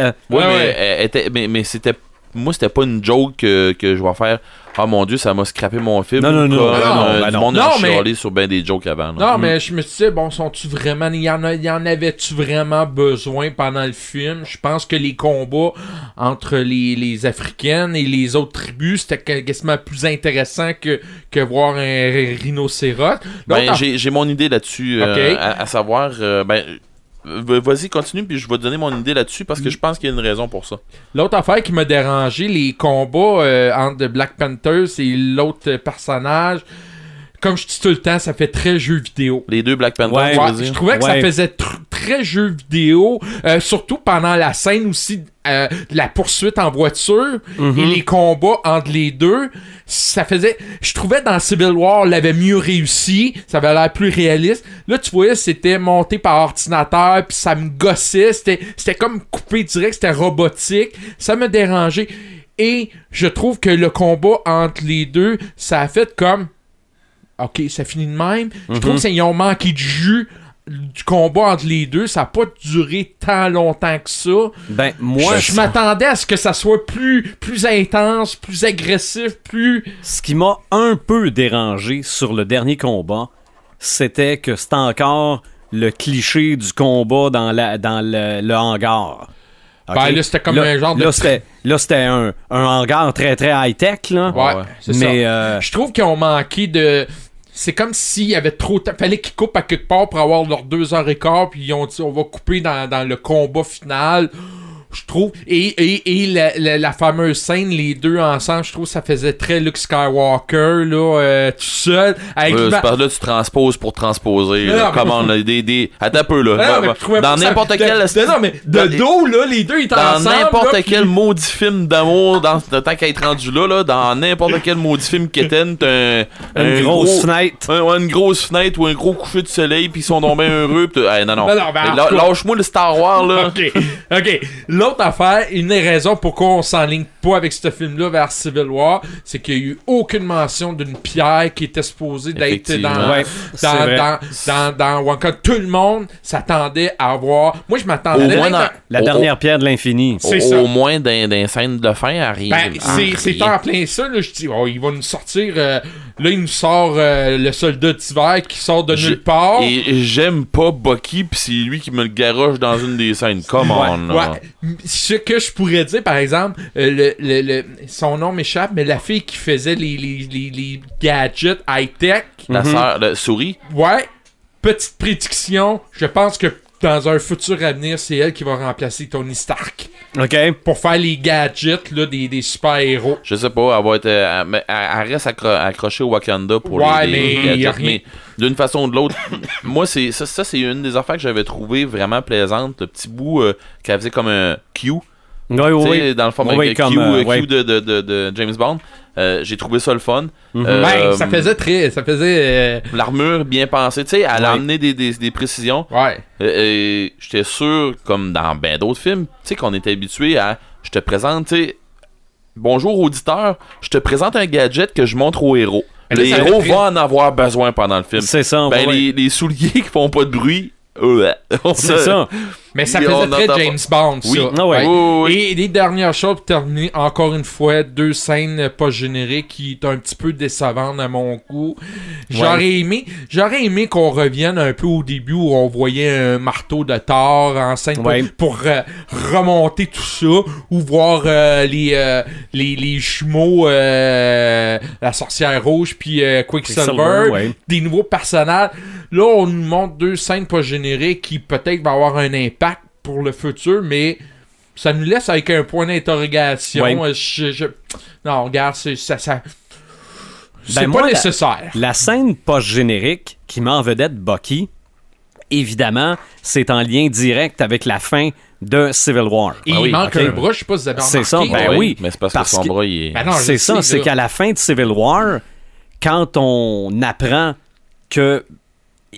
mais, mais c'était. Moi, c'était pas une joke que, que je vais faire. Ah mon dieu, ça m'a scrappé mon film. Non, non, non, Comme, non, euh, ben du non. monde a mais- chialé sur ben des jokes avant. là. Non, mais je me disais, bon, sont-tu vraiment. Il y en, a, il y en avait-tu vraiment besoin pendant le film? Je pense que les combats entre les, les Africaines et les autres tribus, c'était quasiment plus intéressant que, que voir un rhinocéros. Ben, j'ai mon idée là-dessus. euh, à, à savoir. euh, ben, vas-y, continue, puis je vais te donner mon idée là-dessus parce que je pense qu'il y a une raison pour ça. L'autre affaire qui m'a dérangé, les combats euh, entre Black Panthers et l'autre personnage, comme je dis tout le temps, ça fait très jeu vidéo. Les deux Black Panther, Ouais, tu veux Ouais, dire? je trouvais que ça faisait tr- très jeu vidéo, euh, surtout pendant la scène aussi euh, de la poursuite en voiture Mhm. et les combats entre les deux. Ça faisait, je trouvais dans Civil War l'avait mieux réussi, ça avait l'air plus réaliste. Là, tu voyais, c'était monté par ordinateur, puis ça me gossait, c'était, c'était comme coupé direct, c'était robotique, ça me dérangeait. Et je trouve que le combat entre les deux, ça a fait comme OK, ça finit de même. Je trouve qu'ils ont manqué de jus du combat entre les deux. Ça n'a pas duré tant longtemps que ça. Ben, moi, je je m'attendais à ce que ça soit plus, plus intense, plus agressif, plus. ce qui m'a un peu dérangé sur le dernier combat, c'était que c'était encore le cliché du combat dans, la, dans le, le hangar. Ben, là, c'était comme Là- un genre de Là, c'était, là, c'était un, un hangar très, très high-tech, là. Ouais, Ouais. c'est ça. Euh, Je trouve qu'ils ont manqué de. C'est comme s'il y avait trop de. Fallait qu'ils coupent à quelque part pour avoir leurs deux heures et quart, puis ils ont dit on va couper dans, dans le combat final. Je trouve. Et, et, et la, la- la fameuse scène, les deux ensemble, je trouve ça faisait très Luke Skywalker, là, euh, tout seul. Avec Ouais, ma- que là, tu transposes pour transposer. Non, là. mais- Comment, là, des, des... Attends un peu, là. Non, dans ça- n'importe de- quel... de- Non, mais de dans- dos, là, les deux étaient Dans n'importe là, quel puis- maudit film d'amour, dans tant qu'à être rendu là, là, dans n'importe quel maudit film quétaine, t'as un, une un grosse gros- fenêtre. un- une grosse fenêtre ou un gros coucher de soleil, puis ils sont bien heureux. pis hey, non, non. Non, non, ben, Lâche-moi le Star Wars, là. OK. OK. L'autre affaire, une des raisons pourquoi on s'enligne pas avec ce film-là vers Civil War, c'est qu'il y a eu aucune mention d'une pierre qui était supposée d'être dans, Ouais, c'est dans, vrai. dans, dans, dans Wonka. Tout le monde s'attendait à avoir. Moi, je m'attendais. Quand- La Au- dernière pierre de l'infini. C'est Au, ça. au moins les scènes de fin, arrive. Ben, c'est, c'est en plein ça, là. Je dis, oh, il va nous sortir. euh, là, il nous sort euh, le soldat d'hiver qui sort de nulle part. Et j'aime pas Bucky, pis c'est lui qui me le garoche dans une des scènes. Come on, Ouais, là. ouais. Ce que je pourrais dire, par exemple, euh, le, le- le- son nom m'échappe, mais la fille qui faisait les, les, les, les gadgets high-tech, La sœur, la souris. ouais, petite prédiction, je pense que dans un futur avenir, c'est elle qui va remplacer Tony Stark OK? pour faire les gadgets là, des, des super-héros. Je sais pas, elle va être. euh, elle, mais elle- reste accro- accrochée au Wakanda pour Ouais, les, mais les gadgets, mais d'une façon ou de l'autre, moi, c'est ça, ça c'est une des affaires que j'avais trouvé vraiment plaisante. Le petit bout euh, qu'elle faisait comme un Q. Sais, oui. dans le format comme, euh, euh, Q ouais. de, de, de, de James Bond. Euh, J'ai trouvé ça le fun. Mhm. Euh, Ben, ça faisait très. Ça faisait. euh, L'armure bien pensée. Tu sais, elle Ouais. a amené des, des, des précisions. ouais. Euh, euh, J'étais sûr, comme dans ben d'autres films, tu sais, qu'on était habitué à. Je te présente, tu sais. Bonjour auditeur, je te présente un gadget que je montre aux héros. Là, les héros vont en avoir besoin pendant le film. C'est ça. Ben, ouais. les, les souliers qui font pas de bruit, euh, C'est ça. Mais ça faisait très James Bond, ça. Oui. Ah ouais. Oui, oui, oui. Et les dernières choses pour terminer, encore une fois, deux scènes pas génériques qui est un petit peu décevantes à mon goût. J'aurais aimé, j'aurais aimé qu'on revienne un peu au début où on voyait un marteau de Thor en scène pour- Ouais. pour, euh, remonter tout ça ou voir euh, les, euh, les les jumeaux euh, la sorcière rouge puis euh, Quicksilver, Quicksilver, ouais. des nouveaux personnages. Là, on nous montre deux scènes pas génériques qui peut-être vont avoir un impact pour le futur, mais ça nous laisse avec un point d'interrogation. Ouais. Euh, je- je- Non, regarde, c'est ça. ça... C'est Ben, pas nécessaire. La scène post-générique qui met en vedette Bucky, évidemment, c'est en lien direct avec la fin de Civil War. Et Ah il oui, manque ok. un bras, je sais pas si vous avez C'est ça, ben oui. Mais c'est parce, Parce que son que- bras, il est. Ben c'est ça, c'est qu'à la fin de Civil War, quand on apprend que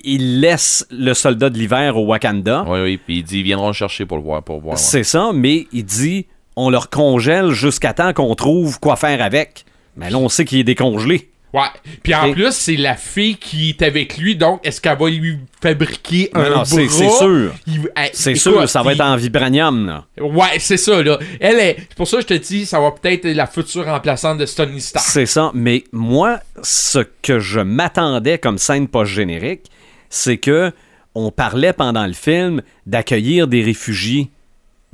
il laisse le soldat de l'hiver au Wakanda, Oui, oui, puis il dit ils viendront le chercher pour le voir. Pour voir ouais. c'est ça, mais il dit on leur congèle jusqu'à temps qu'on trouve quoi faire avec. Mais là, on sait qu'il est décongelé. Ouais. Puis en Et- plus, c'est la fille qui est avec lui, donc est-ce qu'elle va lui fabriquer Non, un non, bras? c'est c'est sûr. Il- C'est sûr, ça va il- être en vibranium. Là. Ouais, c'est ça, là. Elle est. C'est pour ça que je te dis, ça va peut-être être la future remplaçante de Tony Stark. C'est ça. Mais moi, ce que je m'attendais comme scène post-générique, c'est que on parlait pendant le film d'accueillir des réfugiés.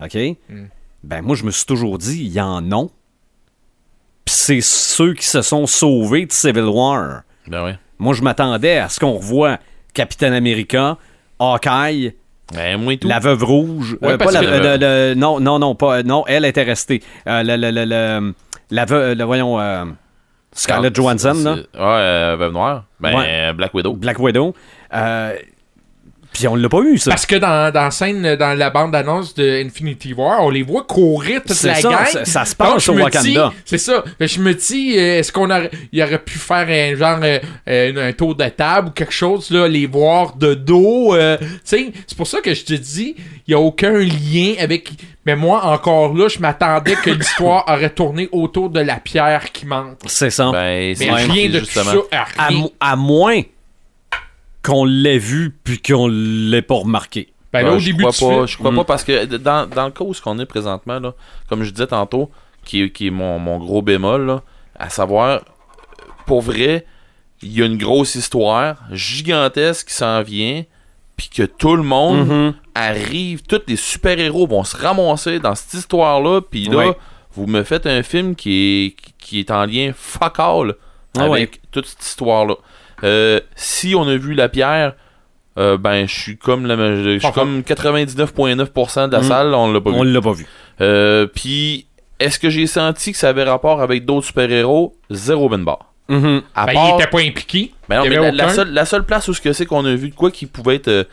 OK? Hmm. Ben, moi, je me suis toujours dit, il y en a. Puis c'est ceux qui se sont sauvés de Civil War. Ben oui. Moi, je m'attendais à ce qu'on revoie Captain America, Hawkeye, Ben, moi et tout. la veuve rouge. Ouais, euh, pas parce la, que- le- le- non, non, non, pas. Non, elle était restée. Euh, le, le- le- le- la veuve, le- voyons, euh, Scarlett Ah, Johansson, là, Ouais, euh, Veuve Noire. Ben, Ouais. Black Widow. Black Widow. Euh, Puis on l'a pas eu, ça. Parce que dans, scène, dans la bande-annonce de Infinity War, on les voit courir toute C'est la ça, gang. ça- ça se passe au Wakanda. C'est ça. Que je me dis, euh, est-ce qu'on aurait, il aurait pu faire un genre, euh, euh, un tour de table ou quelque chose, là, les voir de dos. euh, tu sais, c'est pour ça que je te dis, il y a aucun lien avec. Mais moi, encore là, je m'attendais que l'histoire aurait tourné autour de la pierre qui manque. C'est ça. Ben, Mais rien de tout ça. à, à moins qu'on l'ait vu puis qu'on l'ait pas remarqué. Ben là, au je début crois pas, film- je crois Mm. pas parce que dans, dans le cas où ce qu'on est présentement là, comme je disais tantôt, qui, est- qui est mon, mon gros bémol là, à savoir pour vrai, il y a une grosse histoire gigantesque qui s'en vient, puis que tout le monde Mhm. arrive, tous les super-héros vont se ramasser dans cette histoire-là, puis là, Ouais. vous me faites un film qui est, qui est en lien fuck all Ah avec ouais. toute cette histoire-là. Euh, si on a vu La Pierre, euh, ben, je suis comme, la, je suis comme 99,9% de la Mhm. salle, on l'a pas On vu. l'a pas vu. Euh, puis, est-ce que j'ai senti que ça avait rapport avec d'autres super-héros? Zéro ben barre. Mhm. À Ben, part- il était pas impliqué. ben non, mais la, seule, la seule place où ce que c'est qu'on a vu de quoi qui pouvait être euh,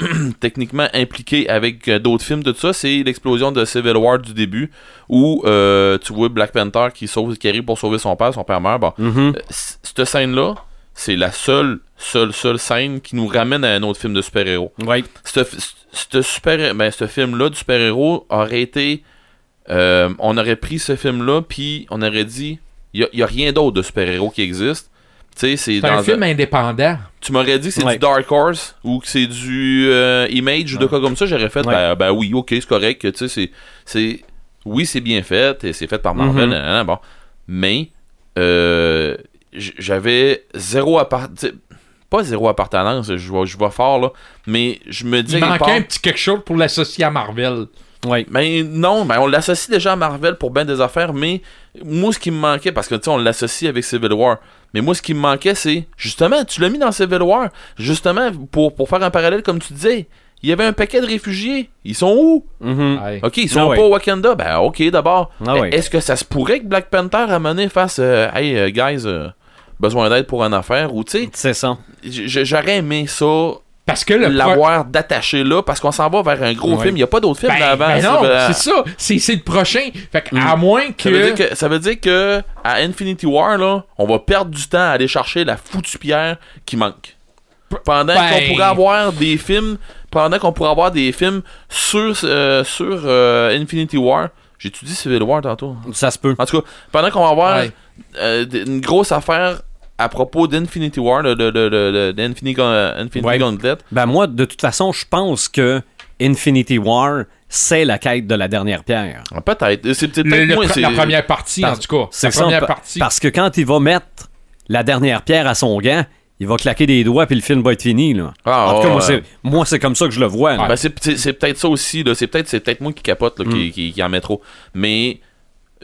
techniquement impliqué avec euh, d'autres films de tout ça, c'est l'explosion de Civil War du début où euh, tu vois Black Panther qui sauve qui arrive pour sauver son père, son père meurt. Bon, c- cette scène là, c'est la seule seule seule scène qui nous ramène à un autre film de super-héros. Ouais. Ce, ce super ben, ce film là du super-héros aurait été euh, on aurait pris ce film là puis on aurait dit il y, a rien d'autre de super-héros qui existe. C'est un film indépendant. tu m'aurais dit que c'est Ouais. du Dark Horse ou que c'est du euh, Image ou de quoi comme ça, j'aurais fait, Ouais. ben, ben oui, ok, c'est correct. C'est, oui, c'est bien fait et c'est fait par Marvel, Mhm. bon. Mais, euh, j'avais zéro appartenance. Pas zéro appartenance, je vois, je vois fort, là. Mais je me dis. Il manquait part- un petit quelque chose pour l'associer à Marvel. Ouais. ben non, ben on l'associe déjà à Marvel pour bien des affaires, mais moi ce qui me manquait, parce que tu sais, on l'associe avec Civil War, mais moi ce qui me manquait c'est, justement, tu l'as mis dans Civil War, justement, pour, pour faire un parallèle comme tu disais, il y avait un paquet de réfugiés, ils sont où? Mhm. Ouais. Ok, ils sont Ah ouais. pas au Wakanda, ben ok d'abord. Ah. Est-ce que ça se pourrait que Black Panther à moment donné fasse, euh, hey euh, guys, euh, besoin d'aide pour une affaire, ou tu sais, C'est ça. j'aurais aimé ça, Parce que pro- l'avoir d'attaché là, parce qu'on s'en va vers un gros Ouais. film, il y a pas d'autres films Ben, d'avant. ben non, c'est ça. C'est c'est le prochain. Fait que, Mm. à moins que. Ça veut, dire que, ça veut dire que à Infinity War, là, on va perdre du temps à aller chercher la foutue pierre qui manque. Pendant Ben- qu'on pourrait avoir des films, pendant qu'on pourrait avoir des films sur, euh, sur euh, Infinity War. J'ai étudié Civil War tantôt. Ça se peut. En tout cas, pendant qu'on va avoir Ouais. euh, une grosse affaire à propos d'Infinity War, de, de, de, de- d'Infinity Gun- Infinity Ouais. Gauntlet, Ben moi, de toute façon, je pense que Infinity War, c'est la quête de la dernière pierre. ah, peut-être. C'est peut-être Le- le moi. pre- c'est- la première partie, Parce- en tout cas. C'est La ça, première pa- partie. Parce que quand il va mettre la dernière pierre à son gant, il va claquer des doigts puis le film va être fini. Là. Ah, en tout cas, moi, ouais. c'est, moi, c'est comme ça que je le vois. là. Ben, c'est, c'est- c'est peut-être ça aussi, là. C'est peut-être, c'est peut-être moi qui capote, là, Mm. qui, qui, qui en met trop. Mais,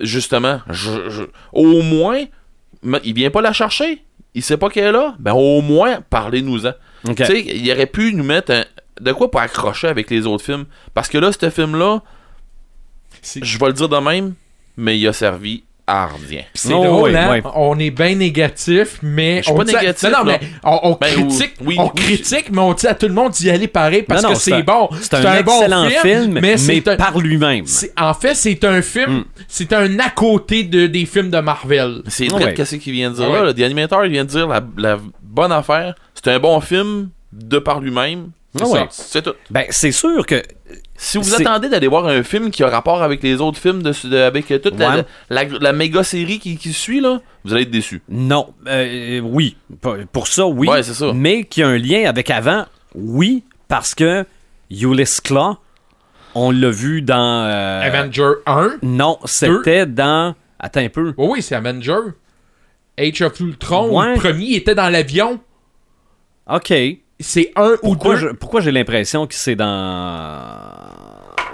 justement, je, je- au moins, il vient pas la chercher. Il sait pas qu'elle est là? Ben, au moins, parlez-nous-en. Tu sais, il aurait pu nous mettre un- de quoi pour accrocher avec les autres films? Parce que là, ce film-là, je vais le dire de même, mais il a servi à rien. C'est Oh, drôle, hein? On est bien négatif, mais. Je suis on pas dit à- négatif, Non, mais on, on Ben, critique, oui, on oui. critique, mais on dit à tout le monde d'y aller pareil parce Non, non, que c'est bon. c'est un, bon excellent film, mais, mais c'est un. par lui-même. En fait, c'est un film, Mm. c'est un à côté de, des films de Marvel. C'est Ah vrai ouais. qu'est-ce qu'il vient de dire Ah là. ouais. là. The Animator, il vient de dire la, la bonne affaire. C'est un bon film de par lui-même. C'est Ah ouais. C'est tout. Ben, c'est sûr que Si vous attendez d'aller voir un film qui a rapport avec les autres films, de, de- avec euh, toute la, la, la méga série qui, qui suit, là, vous allez être déçus. non, euh, oui, Pour- ça, oui. Ouais, c'est ça. Mais qu'il y a un lien avec avant, oui, parce que Ulysses Claw, on l'a vu dans. euh, Avenger 1. Non, c'était dans. Attends un peu. Oui, oui, c'est Avenger. Age of Ultron, Ouais. le premier était dans l'avion. Ok. C'est un ou Pourquoi, deux? je- pourquoi j'ai l'impression que c'est dans.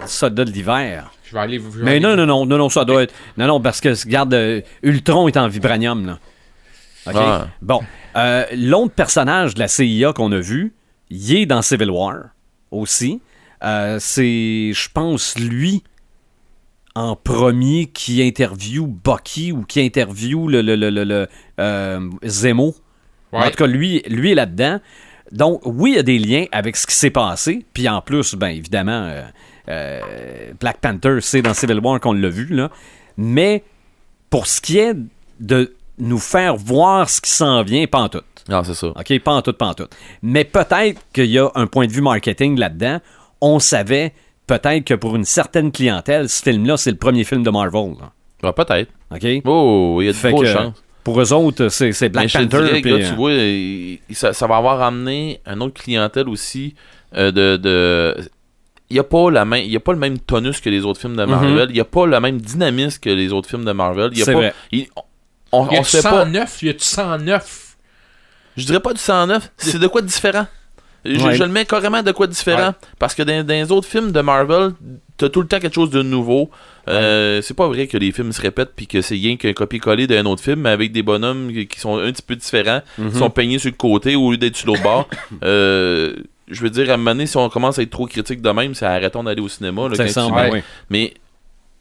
Soldat de l'hiver? Je vais aller. vais Mais aller- non, non, non, non, non, ça doit être. Non, non, parce que, regarde, euh, Ultron est en vibranium, là. OK? Ah. Bon. Euh, L'autre personnage de la CIA qu'on a vu, il est dans Civil War aussi. Euh, c'est, je pense, lui en premier qui interview Bucky ou qui interview le, le, le, le- le, euh, Zemo. Ouais. En tout cas, lui, lui est là-dedans. Donc, oui, il y a des liens avec ce qui s'est passé. Puis en plus, ben évidemment, euh, euh, Black Panther, c'est dans Civil War qu'on l'a vu. Là. Mais pour ce qui est de nous faire voir ce qui s'en vient, pas en tout. Non, c'est ça. OK, pas en tout, pas en tout. Mais peut-être qu'il y a un point de vue marketing là-dedans. On savait peut-être que pour une certaine clientèle, ce film-là, c'est le premier film de Marvel. là. Ah, peut-être. OK? Oh, il y a de grosses chances. Pour eux autres, c'est c'est Black Panther. dirais puis, là, tu euh, vois, il- ça, ça va avoir amené une autre clientèle aussi euh, de... de... Il n'y a, pas la même- il y a pas le même tonus que les autres films de Marvel. Il n'y a pas le même dynamisme que les autres films de Marvel. Il y a Mhm. C'est pas, vrai. on, y a on du sait pas. 109, il y a du 109. Je dirais pas du 109. C'est de quoi de différent? Je, Ouais. je le mets carrément de quoi de différent. Ouais. Parce que dans, dans les autres films de Marvel, t'as tout le temps quelque chose de nouveau. Euh, c'est pas vrai que les films se répètent puis que c'est rien qu'un copier-coller d'un autre film, mais avec des bonhommes qui- sont un petit peu différents, Mhm. qui sont peignés sur le côté au lieu d'être sur l'autre bord. Euh, je veux dire, à un moment donné, si on commence à être trop critique de même, c'est arrêtons d'aller au cinéma. là, ça, oui. Mais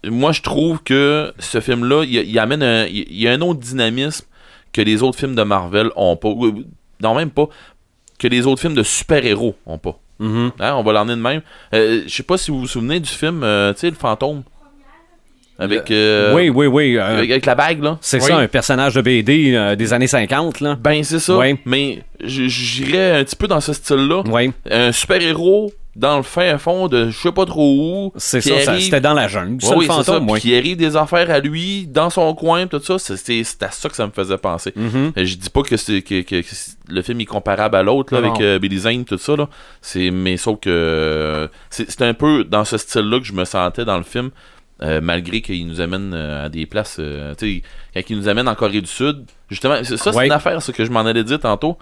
moi, je trouve que ce film-là, il, il amène un, il, il y a un autre dynamisme que les autres films de Marvel ont pas. Non, même pas. Que les autres films de super-héros ont pas. Mhm. Hein, on va l'emmener de même. Euh, je sais pas si vous vous souvenez du film, euh, tu sais, le fantôme. Avec, euh, Oui, oui, oui. euh, avec, avec la bague, là. c'est Oui. ça, un personnage de BD euh, des années 50, là. Ben, c'est ça. Ouais. Mais j'irais un petit peu dans ce style-là. Oui, Un super-héros dans le fin fond de je sais pas trop où. c'est ça, ça, arrive- C'était dans la jungle. Ouais, oui, ça. oui. Puis il arrive des affaires à lui, dans son coin, tout ça. C'est à ça que ça me faisait penser. Mhm. Euh, Je dis pas que, c'est que, que- que c'est- le film est comparable à l'autre, avec euh, Billy Zane, tout ça. Là. Mais sauf que euh, c'est un peu dans ce style-là que je me sentais dans le film, euh, malgré qu'il nous amène à des places. tu sais, quand il nous amène en Corée du Sud, justement, c'est- ça, c'est Ouais. une affaire, ça, que je m'en allais dire tantôt.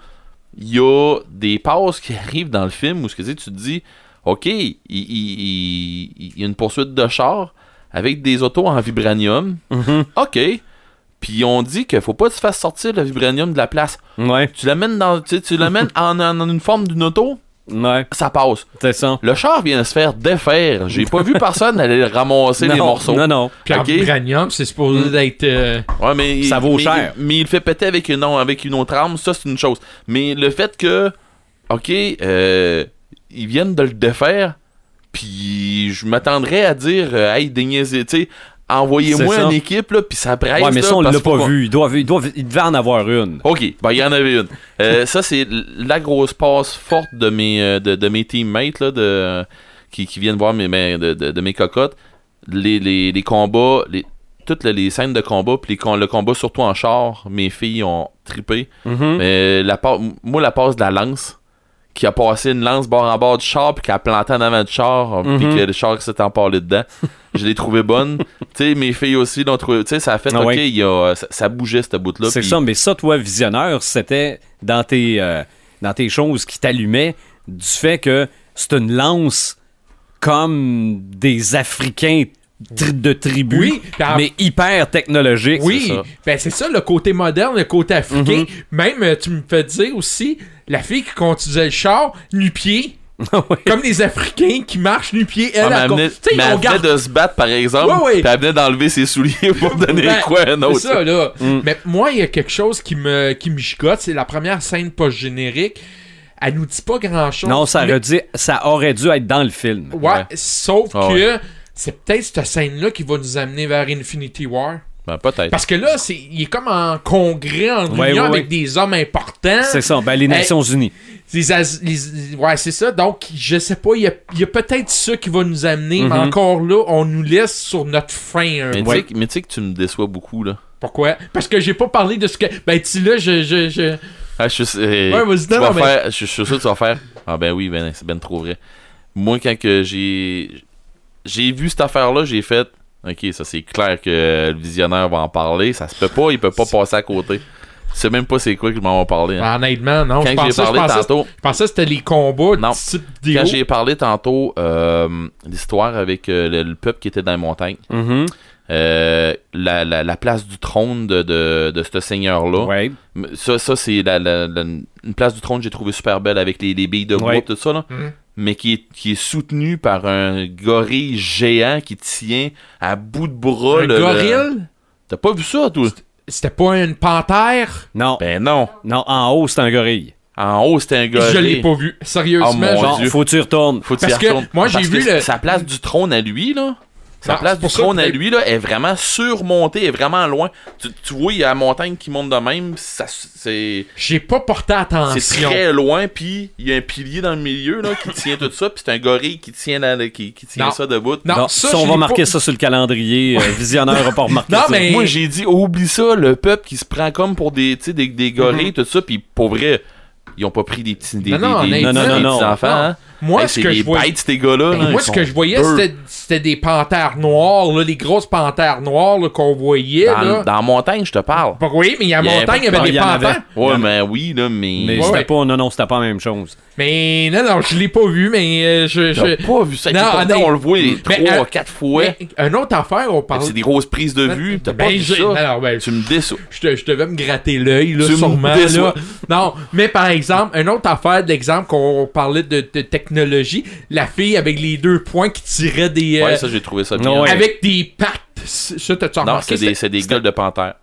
Il y a des passes qui arrivent dans le film où ce que tu te dis, OK, il, il- il- il y a une poursuite de char avec des autos en vibranium. Mhm. OK. Puis on dit qu'il faut pas que tu fasses sortir le vibranium de la place. Ouais, Tu l'amènes dans, tu, l'amènes en, en- en une forme d'une auto, ouais, ça passe. c'est ça. Le char vient de se faire défaire. J'ai pas vu personne aller ramasser les morceaux. Non, non. Puis en Ok. vibranium, c'est supposé d'être. euh, Ouais, mais Ça vaut mais- cher. Mais il le fait péter avec une, avec une autre arme, ça c'est une chose. Mais le fait que, ok, euh, ils viennent de le défaire, puis je m'attendrais à dire, euh, hey, déniaisez, tu sais, envoyez-moi une équipe là, puis ça presse. Ouais, mais ça, on l'a pas vu. Il, doit, il, doit, il devait en avoir une. Ok, ben il y en avait une. Euh, ça, c'est la grosse passe forte de mes, euh, de, de mes teammates là, de, qui, qui viennent voir mes, mes- de, de- de mes cocottes. Les, les, les combats, les, toutes les, les scènes de combat, puis le combat surtout en char, mes filles ont trippé. La pa- moi, la passe de la lance, qui a passé une lance bord en bord du char, puis qui a planté en avant du char, puis Mhm. que le char s'est empalé dedans. je l'ai trouvé bonne. tu sais, mes filles aussi l'ont trouvé. Tu sais, ça a fait, Ah ok, ouais. y a, ça, ça bougeait cette bout-là. C'est ça, mais ça, toi, visionneur, c'était dans tes, euh, dans tes choses qui t'allumaient du fait que c'est une lance comme des Africains tri- de tribus, Oui, mais hyper technologique. Oui, ça. ben c'est ça le côté moderne, le côté africain. Mhm. Même, euh, tu me fais dire aussi, la fille qui conduisait le char, nu-pied, comme les Africains qui marchent nu-pied. Elle, Ah, mais elle venait, mais elle garde de se battre, par exemple. Puis elle venait d'enlever ses souliers pour donner Ben, quoi à un autre. C'est ça, là. Mm. Mais moi, il y a quelque chose qui me, qui me gigote, c'est la première scène post-générique. Elle nous dit pas grand-chose. Non, ça mais- aurait, dû, ça aurait dû être dans le film. Ouais, Ouais. sauf Ah que c'est peut-être cette scène-là qui va nous amener vers Infinity War. Ben, peut-être. Parce que là, c'est, il est comme en congrès, en Ouais, réunion ouais, avec des hommes importants. C'est ça, ben, les Nations Unies. Les As- les- ouais, c'est ça. Donc, je sais pas, il y a, il y a peut-être ça qui va nous amener, mais Mhm. encore là, on nous laisse sur notre fin un Mais peu. tu sais que- mais tu sais que tu me déçois beaucoup, là. Pourquoi? Parce que j'ai pas parlé de ce que. Ben, tu là, je. je, je... Ah, je suis euh, Ouais, non, non, mais- faire, je, je suis sûr que tu vas faire. Ah, ben oui, ben, c'est ben trop vrai. Moi, quand que j'ai. J'ai vu cette affaire-là, j'ai fait. Ok, ça c'est clair que le visionnaire va en parler. Ça se peut pas, il peut pas passer à côté. Je sais même pas c'est quoi que je m'en vais parler. hein. Honnêtement, non. je Quand j'ai pensais, je parlé pensais- tantôt, je pensais que c'était les combats Non. type quand j'ai parlé tantôt, euh, l'histoire avec euh, le, le peuple qui était dans les montagnes, Mhm. euh, la, la, la place du trône de, de, de ce seigneur-là, Ouais. ça, ça c'est la, la- la- une place du trône que j'ai trouvé super belle avec les, les billes de bois, Ouais. tout ça, là. Mhm. Mais qui est, qui est soutenu par un gorille géant qui tient à bout de bras Un le- le- gorille? T'as pas vu ça, toi? C'était pas une panthère? Non, Ben non. non, en haut, c'est un gorille. En haut, c'était un gorille. Je l'ai pas vu. Sérieusement, Oh, mon genre- Dieu. faut que tu retournes. Faut que Parce tu y que retournes. moi, j'ai vu que le- Sa place du trône à lui, là. Sa Non, place c'est du trône à lui, là, est vraiment surmontée, est vraiment loin. Tu, tu vois, il y a la montagne qui monte de même, ça, c'est, J'ai pas porté c'est attention. très loin, puis il y a un pilier dans le milieu, là, qui tient tout ça, puis c'est un gorille qui tient, la- qui, qui tient Non. ça debout. Non, ça, ça, on va marquer pas- ça sur le calendrier. euh, visionneur n'a pas remarqué Non, ça. mais- Moi, j'ai dit, oublie ça, le peuple qui se prend comme pour des, tu sais, des, des gorilles, tout ça, puis pour vrai, ils ont pas pris des petits des, Non, non, des- des- honnêtement. Non, non, des non, petits non. enfants, hein. Moi, Hey, ce c'est que des je voyais. bêtes, ces gars-là. Ben, là, moi, ils ce que je voyais, c'était, c'était des panthères noires, là, les grosses panthères noires là, qu'on voyait. Dans, là. dans la montagne, je te parle. Bah oui, mais il y a Il y avait montagne, il y pas avait de- des panthères. Ouais, mais oui, là, mais. Mais Ouais, c'était ouais. pas. Non, non, c'était pas la même chose. Mais non, non, je l'ai pas vu, mais euh, je. T'as je... pas vu ça. Non, honnête- on le voit les Mais, trois, euh, quatre fois. Une autre affaire, on parle. C'est des grosses prises de vue. T'as Ben, pas vu j'ai- ça. ben, Tu me déçois. je, te- je devais me gratter l'œil, là, sûrement. Non, mais par exemple, une autre affaire d'exemple qu'on parlait de, de technologie, la fille avec les deux points qui tirait des. euh, Ouais, ça, j'ai trouvé ça bien. Ouais. avec des pattes. Ça, t'as-tu Non, remarqué? c'est des, c'est des gueules de panthère.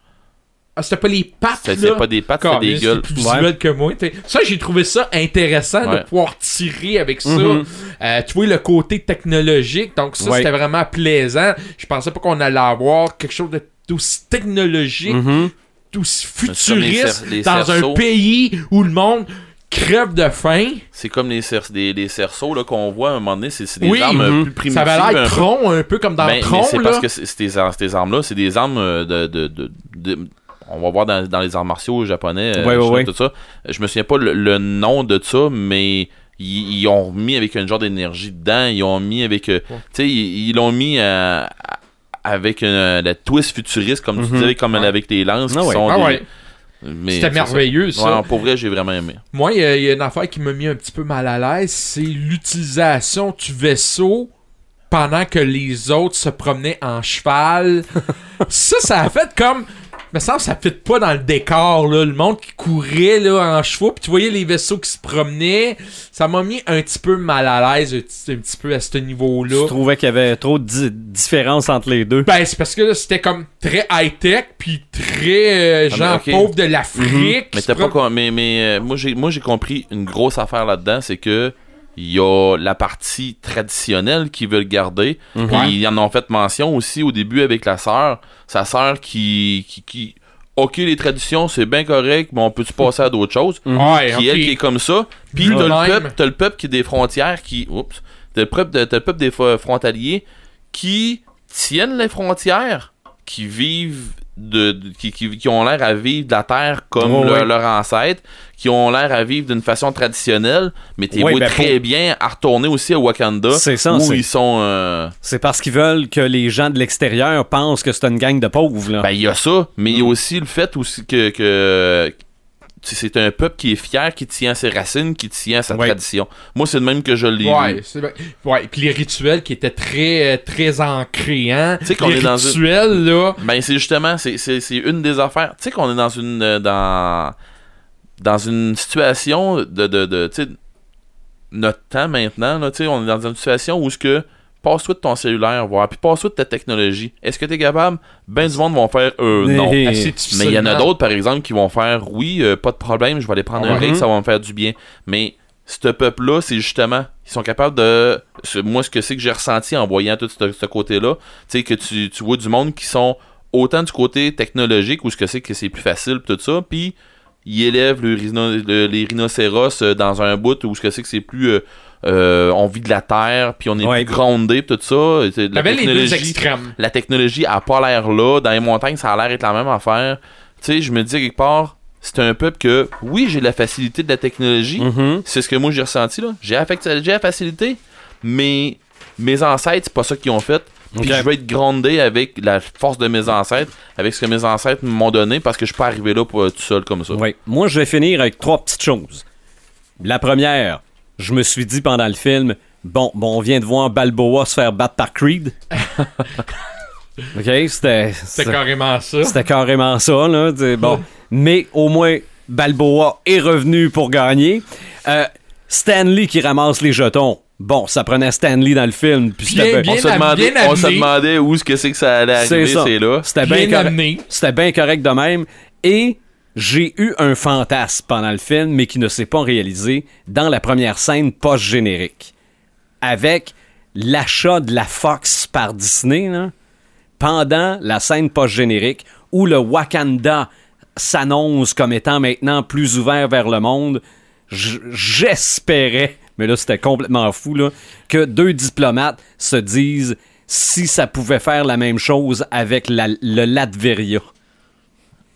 Ah, c'était pas les pattes, c'est pas des pattes, c'est Caliste, des gueules. plus Ouais. visuel que moi. t'sais. Ça, j'ai trouvé ça intéressant Ouais. de pouvoir tirer avec ça. Mhm. Euh, tu vois le côté technologique, donc ça, Ouais. c'était vraiment plaisant. Je pensais pas qu'on allait avoir quelque chose de- d'aussi technologique, Mhm. d'aussi futuriste les dans cerceaux. un pays où le monde crève de faim. C'est comme les, cer- des, les cerceaux là, qu'on voit à un moment donné. C'est des Oui. armes euh, Mhm. plus primitives. Ça avait un l'air tronc, un peu comme dans Ben, mais Tron, c'est parce que c'est- ces, ar- ces armes-là, c'est des armes euh, de, de, de- de- On va voir dans, dans les arts martiaux japonais, euh, Ouais, sais, ouais. tout ça. Je me souviens pas le, le nom de ça, mais ils, ils ont mis avec un genre d'énergie dedans. Ils ont mis avec. euh, Tu sais, ils ils l'ont mis euh, avec un, la twist futuriste, comme tu Mhm. disais, comme avec les lances Ah qui sont Ah des- C'était merveilleux, ça. ça. Ouais, pour vrai, j'ai vraiment aimé. Moi, il y, a- il y a une affaire qui m'a mis un petit peu mal à l'aise, c'est l'utilisation du vaisseau pendant que les autres se promenaient en cheval. ça, ça a fait comme... Me semble que ça fit pas dans le décor, là. Le monde qui courait, là, en chevaux, puis tu voyais les vaisseaux qui se promenaient. Ça m'a mis un petit peu mal à l'aise, un petit, un petit peu à ce niveau-là. Je trouvais qu'il y avait trop de di- différence entre les deux. Ben, c'est parce que là, c'était comme très high-tech, puis très euh, Ah, mais genre pauvre de l'Afrique. Mais qui se t'as pas mais mais euh, moi j'ai moi j'ai compris une grosse affaire là-dedans, c'est que il y a la partie traditionnelle qu'ils veulent garder. Mhm. Puis ils en ont fait mention aussi au début avec la sœur, sa sœur qui qui, qui OK, les traditions, c'est bien correct, mais on peut-tu passer à d'autres choses? Ouais, Qui, elle, qui est comme ça. Puis t'as le, peuple, le peuple qui est des frontières qui. Oups. T'as le peuple, t'as le peuple des frontaliers qui tiennent les frontières, qui vivent de, de- qui, qui, qui ont l'air à vivre de la terre comme Ouais, leur, ancêtre, qui ont l'air à vivre d'une façon traditionnelle, mais t'es vois ben, très pour- bien à retourner aussi à Wakanda, C'est ça, où ils sont. euh, C'est parce qu'ils veulent que les gens de l'extérieur pensent que c'est une gang de pauvres, là. Ben, il y a ça, mais il y a aussi le fait aussi que, que c'est un peuple qui est fier, qui tient à ses racines, qui tient à sa Ouais. tradition. Moi, c'est de même que je l'ai Ouais, vu. c'est vrai. Ouais, puis les rituels qui étaient très euh, très ancrés, hein? Tu sais qu'on est dans une- rituels là. Ben, c'est justement, c'est une des affaires. Tu sais qu'on est dans une euh, dans dans une situation de, de, de tu sais, notre temps maintenant, là, tu sais, on est dans une situation où ce que passe-toi de ton cellulaire, voir, puis passe-toi de ta technologie. Est-ce que t'es capable? Ben du monde vont faire euh, non. Et- Ah, Mais il y en a d'autres, par exemple, qui vont faire oui, euh, pas de problème, je vais aller prendre un break, ça va me faire du bien. Mais ce peuple-là, c'est justement, ils sont capables de. Moi, ce que c'est que j'ai ressenti en voyant tout ce, ce côté-là, tu sais, que tu, tu vois du monde qui sont autant du côté technologique ou ce que c'est que c'est plus facile, tout ça, puis ils élèvent le rhino- le- les rhinocéros euh, dans un bout où ce que c'est que c'est plus. euh, euh, on vit de la terre, puis on est Ouais. plus groundé, pis tout ça. c'est- La T'avais les deux technologie, extrêmes. la technologie a pas l'air là. Dans les montagnes, ça a l'air être la même affaire. Tu sais, je me dis quelque part, c'est un peuple que, oui, j'ai la facilité de la technologie. Mhm. C'est ce que moi j'ai ressenti là. J'ai la, j'ai la facilité, mais mes ancêtres, c'est pas ça qu'ils ont fait. Puis Ok. je vais être grondé avec la force de mes ancêtres, avec ce que mes ancêtres m'ont donné, parce que je suis pas arrivé là pour, tout seul comme ça. Ouais. Moi, je vais finir avec trois petites choses. La première, je me suis dit pendant le film, bon, bon on vient de voir Balboa se faire battre par Creed. ok, c'était. C'est carrément ça. C'était carrément ça, là. Bon. Mais au moins, Balboa est revenu pour gagner. Euh, Stanley qui ramasse les jetons. Bon, ça prenait Stanley dans le film. Puis Bien, c'était bien. On, se demandait, bien on se demandait où est-ce que c'est que ça allait arriver, c'est là. C'était Bien. C'était bien correct de même. Et j'ai eu un fantasme pendant le film, mais qui ne s'est pas réalisé dans la première scène post-générique. Avec l'achat de la Fox par Disney, pendant la scène post-générique, où le Wakanda s'annonce comme étant maintenant plus ouvert vers le monde, j'espérais, mais là c'était complètement fou, que deux diplomates se disent si ça pouvait faire la même chose avec le Latveria.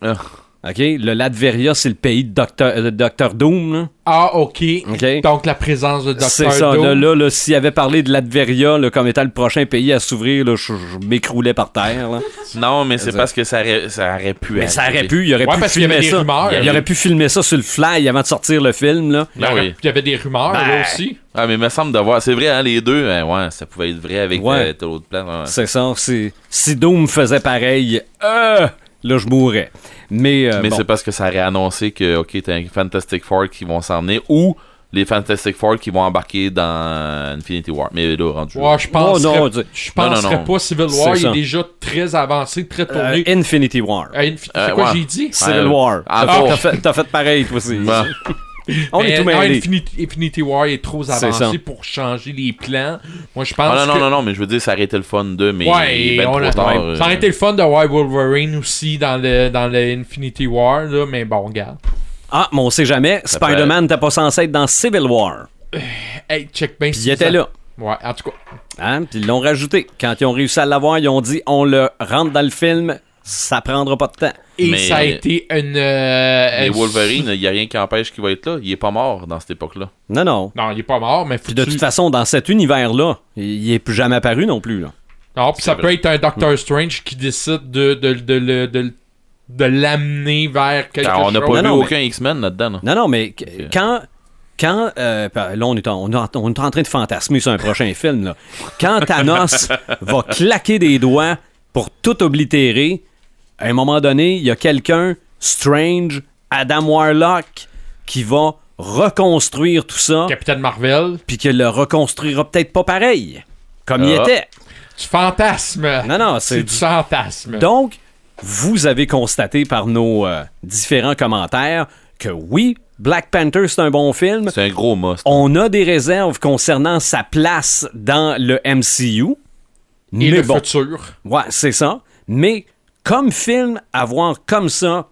Ah. OK? Le Latveria, c'est le pays de Docteur, Docteur Doom, là. Ah, ok. OK? Donc la présence de Dr. C'est ça. Doom. Là, là, là, s'il avait parlé de Latveria là, comme étant le prochain pays à s'ouvrir, là, je, je m'écroulais par terre. Là. Non, mais c'est parce que ça aurait, ça aurait pu Mais être. ça aurait pu, il aurait Ouais, pu parce qu'il y avait filmer des ça. rumeurs. il aurait pu filmer ça sur le fly avant de sortir le film. Là. Il y, aurait- oui. il y avait des rumeurs Ben, là aussi. Ah, mais il me semble de voir. C'est vrai, hein, les deux, hein, ouais, ça pouvait être vrai avec Ouais. euh, l'autre plan. ouais. C'est ça. c'est- Si Doom faisait pareil, euh, là, je mourrais. Mais, euh, Mais bon. c'est parce que ça aurait annoncé que, ok, t'as un Fantastic Four qui vont s'en venir ou les Fantastic Four qui vont embarquer dans Infinity War. Mais là, rendu. Ouais, je Oh, non, tu- je penserais pas Civil War, il est déjà très avancé, très Euh, tourné. Infinity War. Euh, Infi- c'est quoi ouais. j'ai dit? Civil War. ah, T'as bon. t'as fait, pareil, toi aussi. Bah. On est tout mêlés. Infinity, Infinity War est trop avancé pour changer les plans. Moi, je pense Ah, non, non, que... non, non, mais je veux dire, ça aurait été le fun de, mais Ouais, ben on trop a- tard. ouais. euh. Ça aurait été le fun de voir Wolverine aussi dans le, dans le Infinity War, là, mais bon, regarde. Ah, mais on sait jamais. Spider-Man n'était pas censé être dans Civil War. Hey, check bien Puis il était là. Ouais, en tout cas. Hein? Puis ils l'ont rajouté. Quand ils ont réussi à l'avoir, ils ont dit on le rentre dans le film, ça prendra pas de temps. Et Mais- ça a été une... euh, Mais Wolverine, il n'y a rien qui empêche qu'il va être là. Il est pas mort dans cette époque-là. Non, non. Non, il est pas mort, mais faut Puis de toute façon, dans cet univers-là, il est plus jamais apparu non plus. Là. Non, puis ça peut être un Doctor Strange qui décide de, de, de, de, de l'amener vers quelque Car on n'a chose. pas Non, vu non, mais- aucun X-Men là-dedans. là. Non, non, mais qu- quand. Quand. euh, là, on est, en, on, est en- on est en train de fantasmer sur un prochain film. Là. Quand Thanos va claquer des doigts pour tout oblitérer, à un moment donné, il y a quelqu'un, Strange, Adam Warlock, qui va reconstruire tout ça, Capitaine Marvel. puis qu'il le reconstruira peut-être pas pareil, comme il Ah. était. Du fantasme. Non, non, C'est c'est du fantasme. Donc, vous avez constaté par nos euh, différents commentaires que oui, Black Panther, c'est un bon film. C'est un gros must. On a des réserves concernant sa place dans le MCU. Et mais le bon, futur. ouais, c'est ça. Mais comme film, à voir comme ça,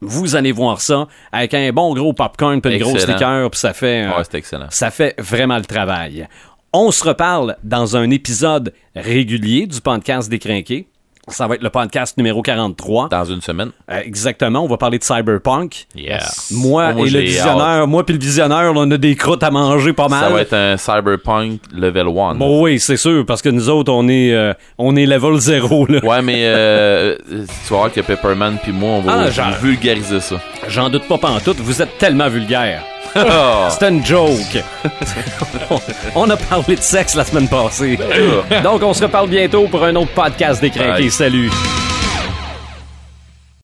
vous allez voir ça avec un bon gros popcorn puis une grosse Excellent. liqueur, puis ça fait, euh, Ouais, c'est excellent. ça fait vraiment le travail. On se reparle dans un épisode régulier du podcast Décrinqué. Ça va être le podcast numéro 43. Dans une semaine. Euh, exactement, on va parler de Cyberpunk. Yeah. Moi Moi, et le visionnaire, moi puis le visionnaire, on a des croûtes à manger pas mal. Ça va être un Cyberpunk level 1. Bon oui, c'est sûr, parce que nous autres, on est, euh, on est level 0. Là. Ouais, mais euh, tu vas voir que Pepperman puis moi, on va Ah, genre- vulgariser ça. J'en doute pas pantoute, vous êtes tellement vulgaire. Ah. C'est une joke. on a parlé de sexe la semaine passée. Donc, on se reparle bientôt pour un autre podcast. Bye. Salut.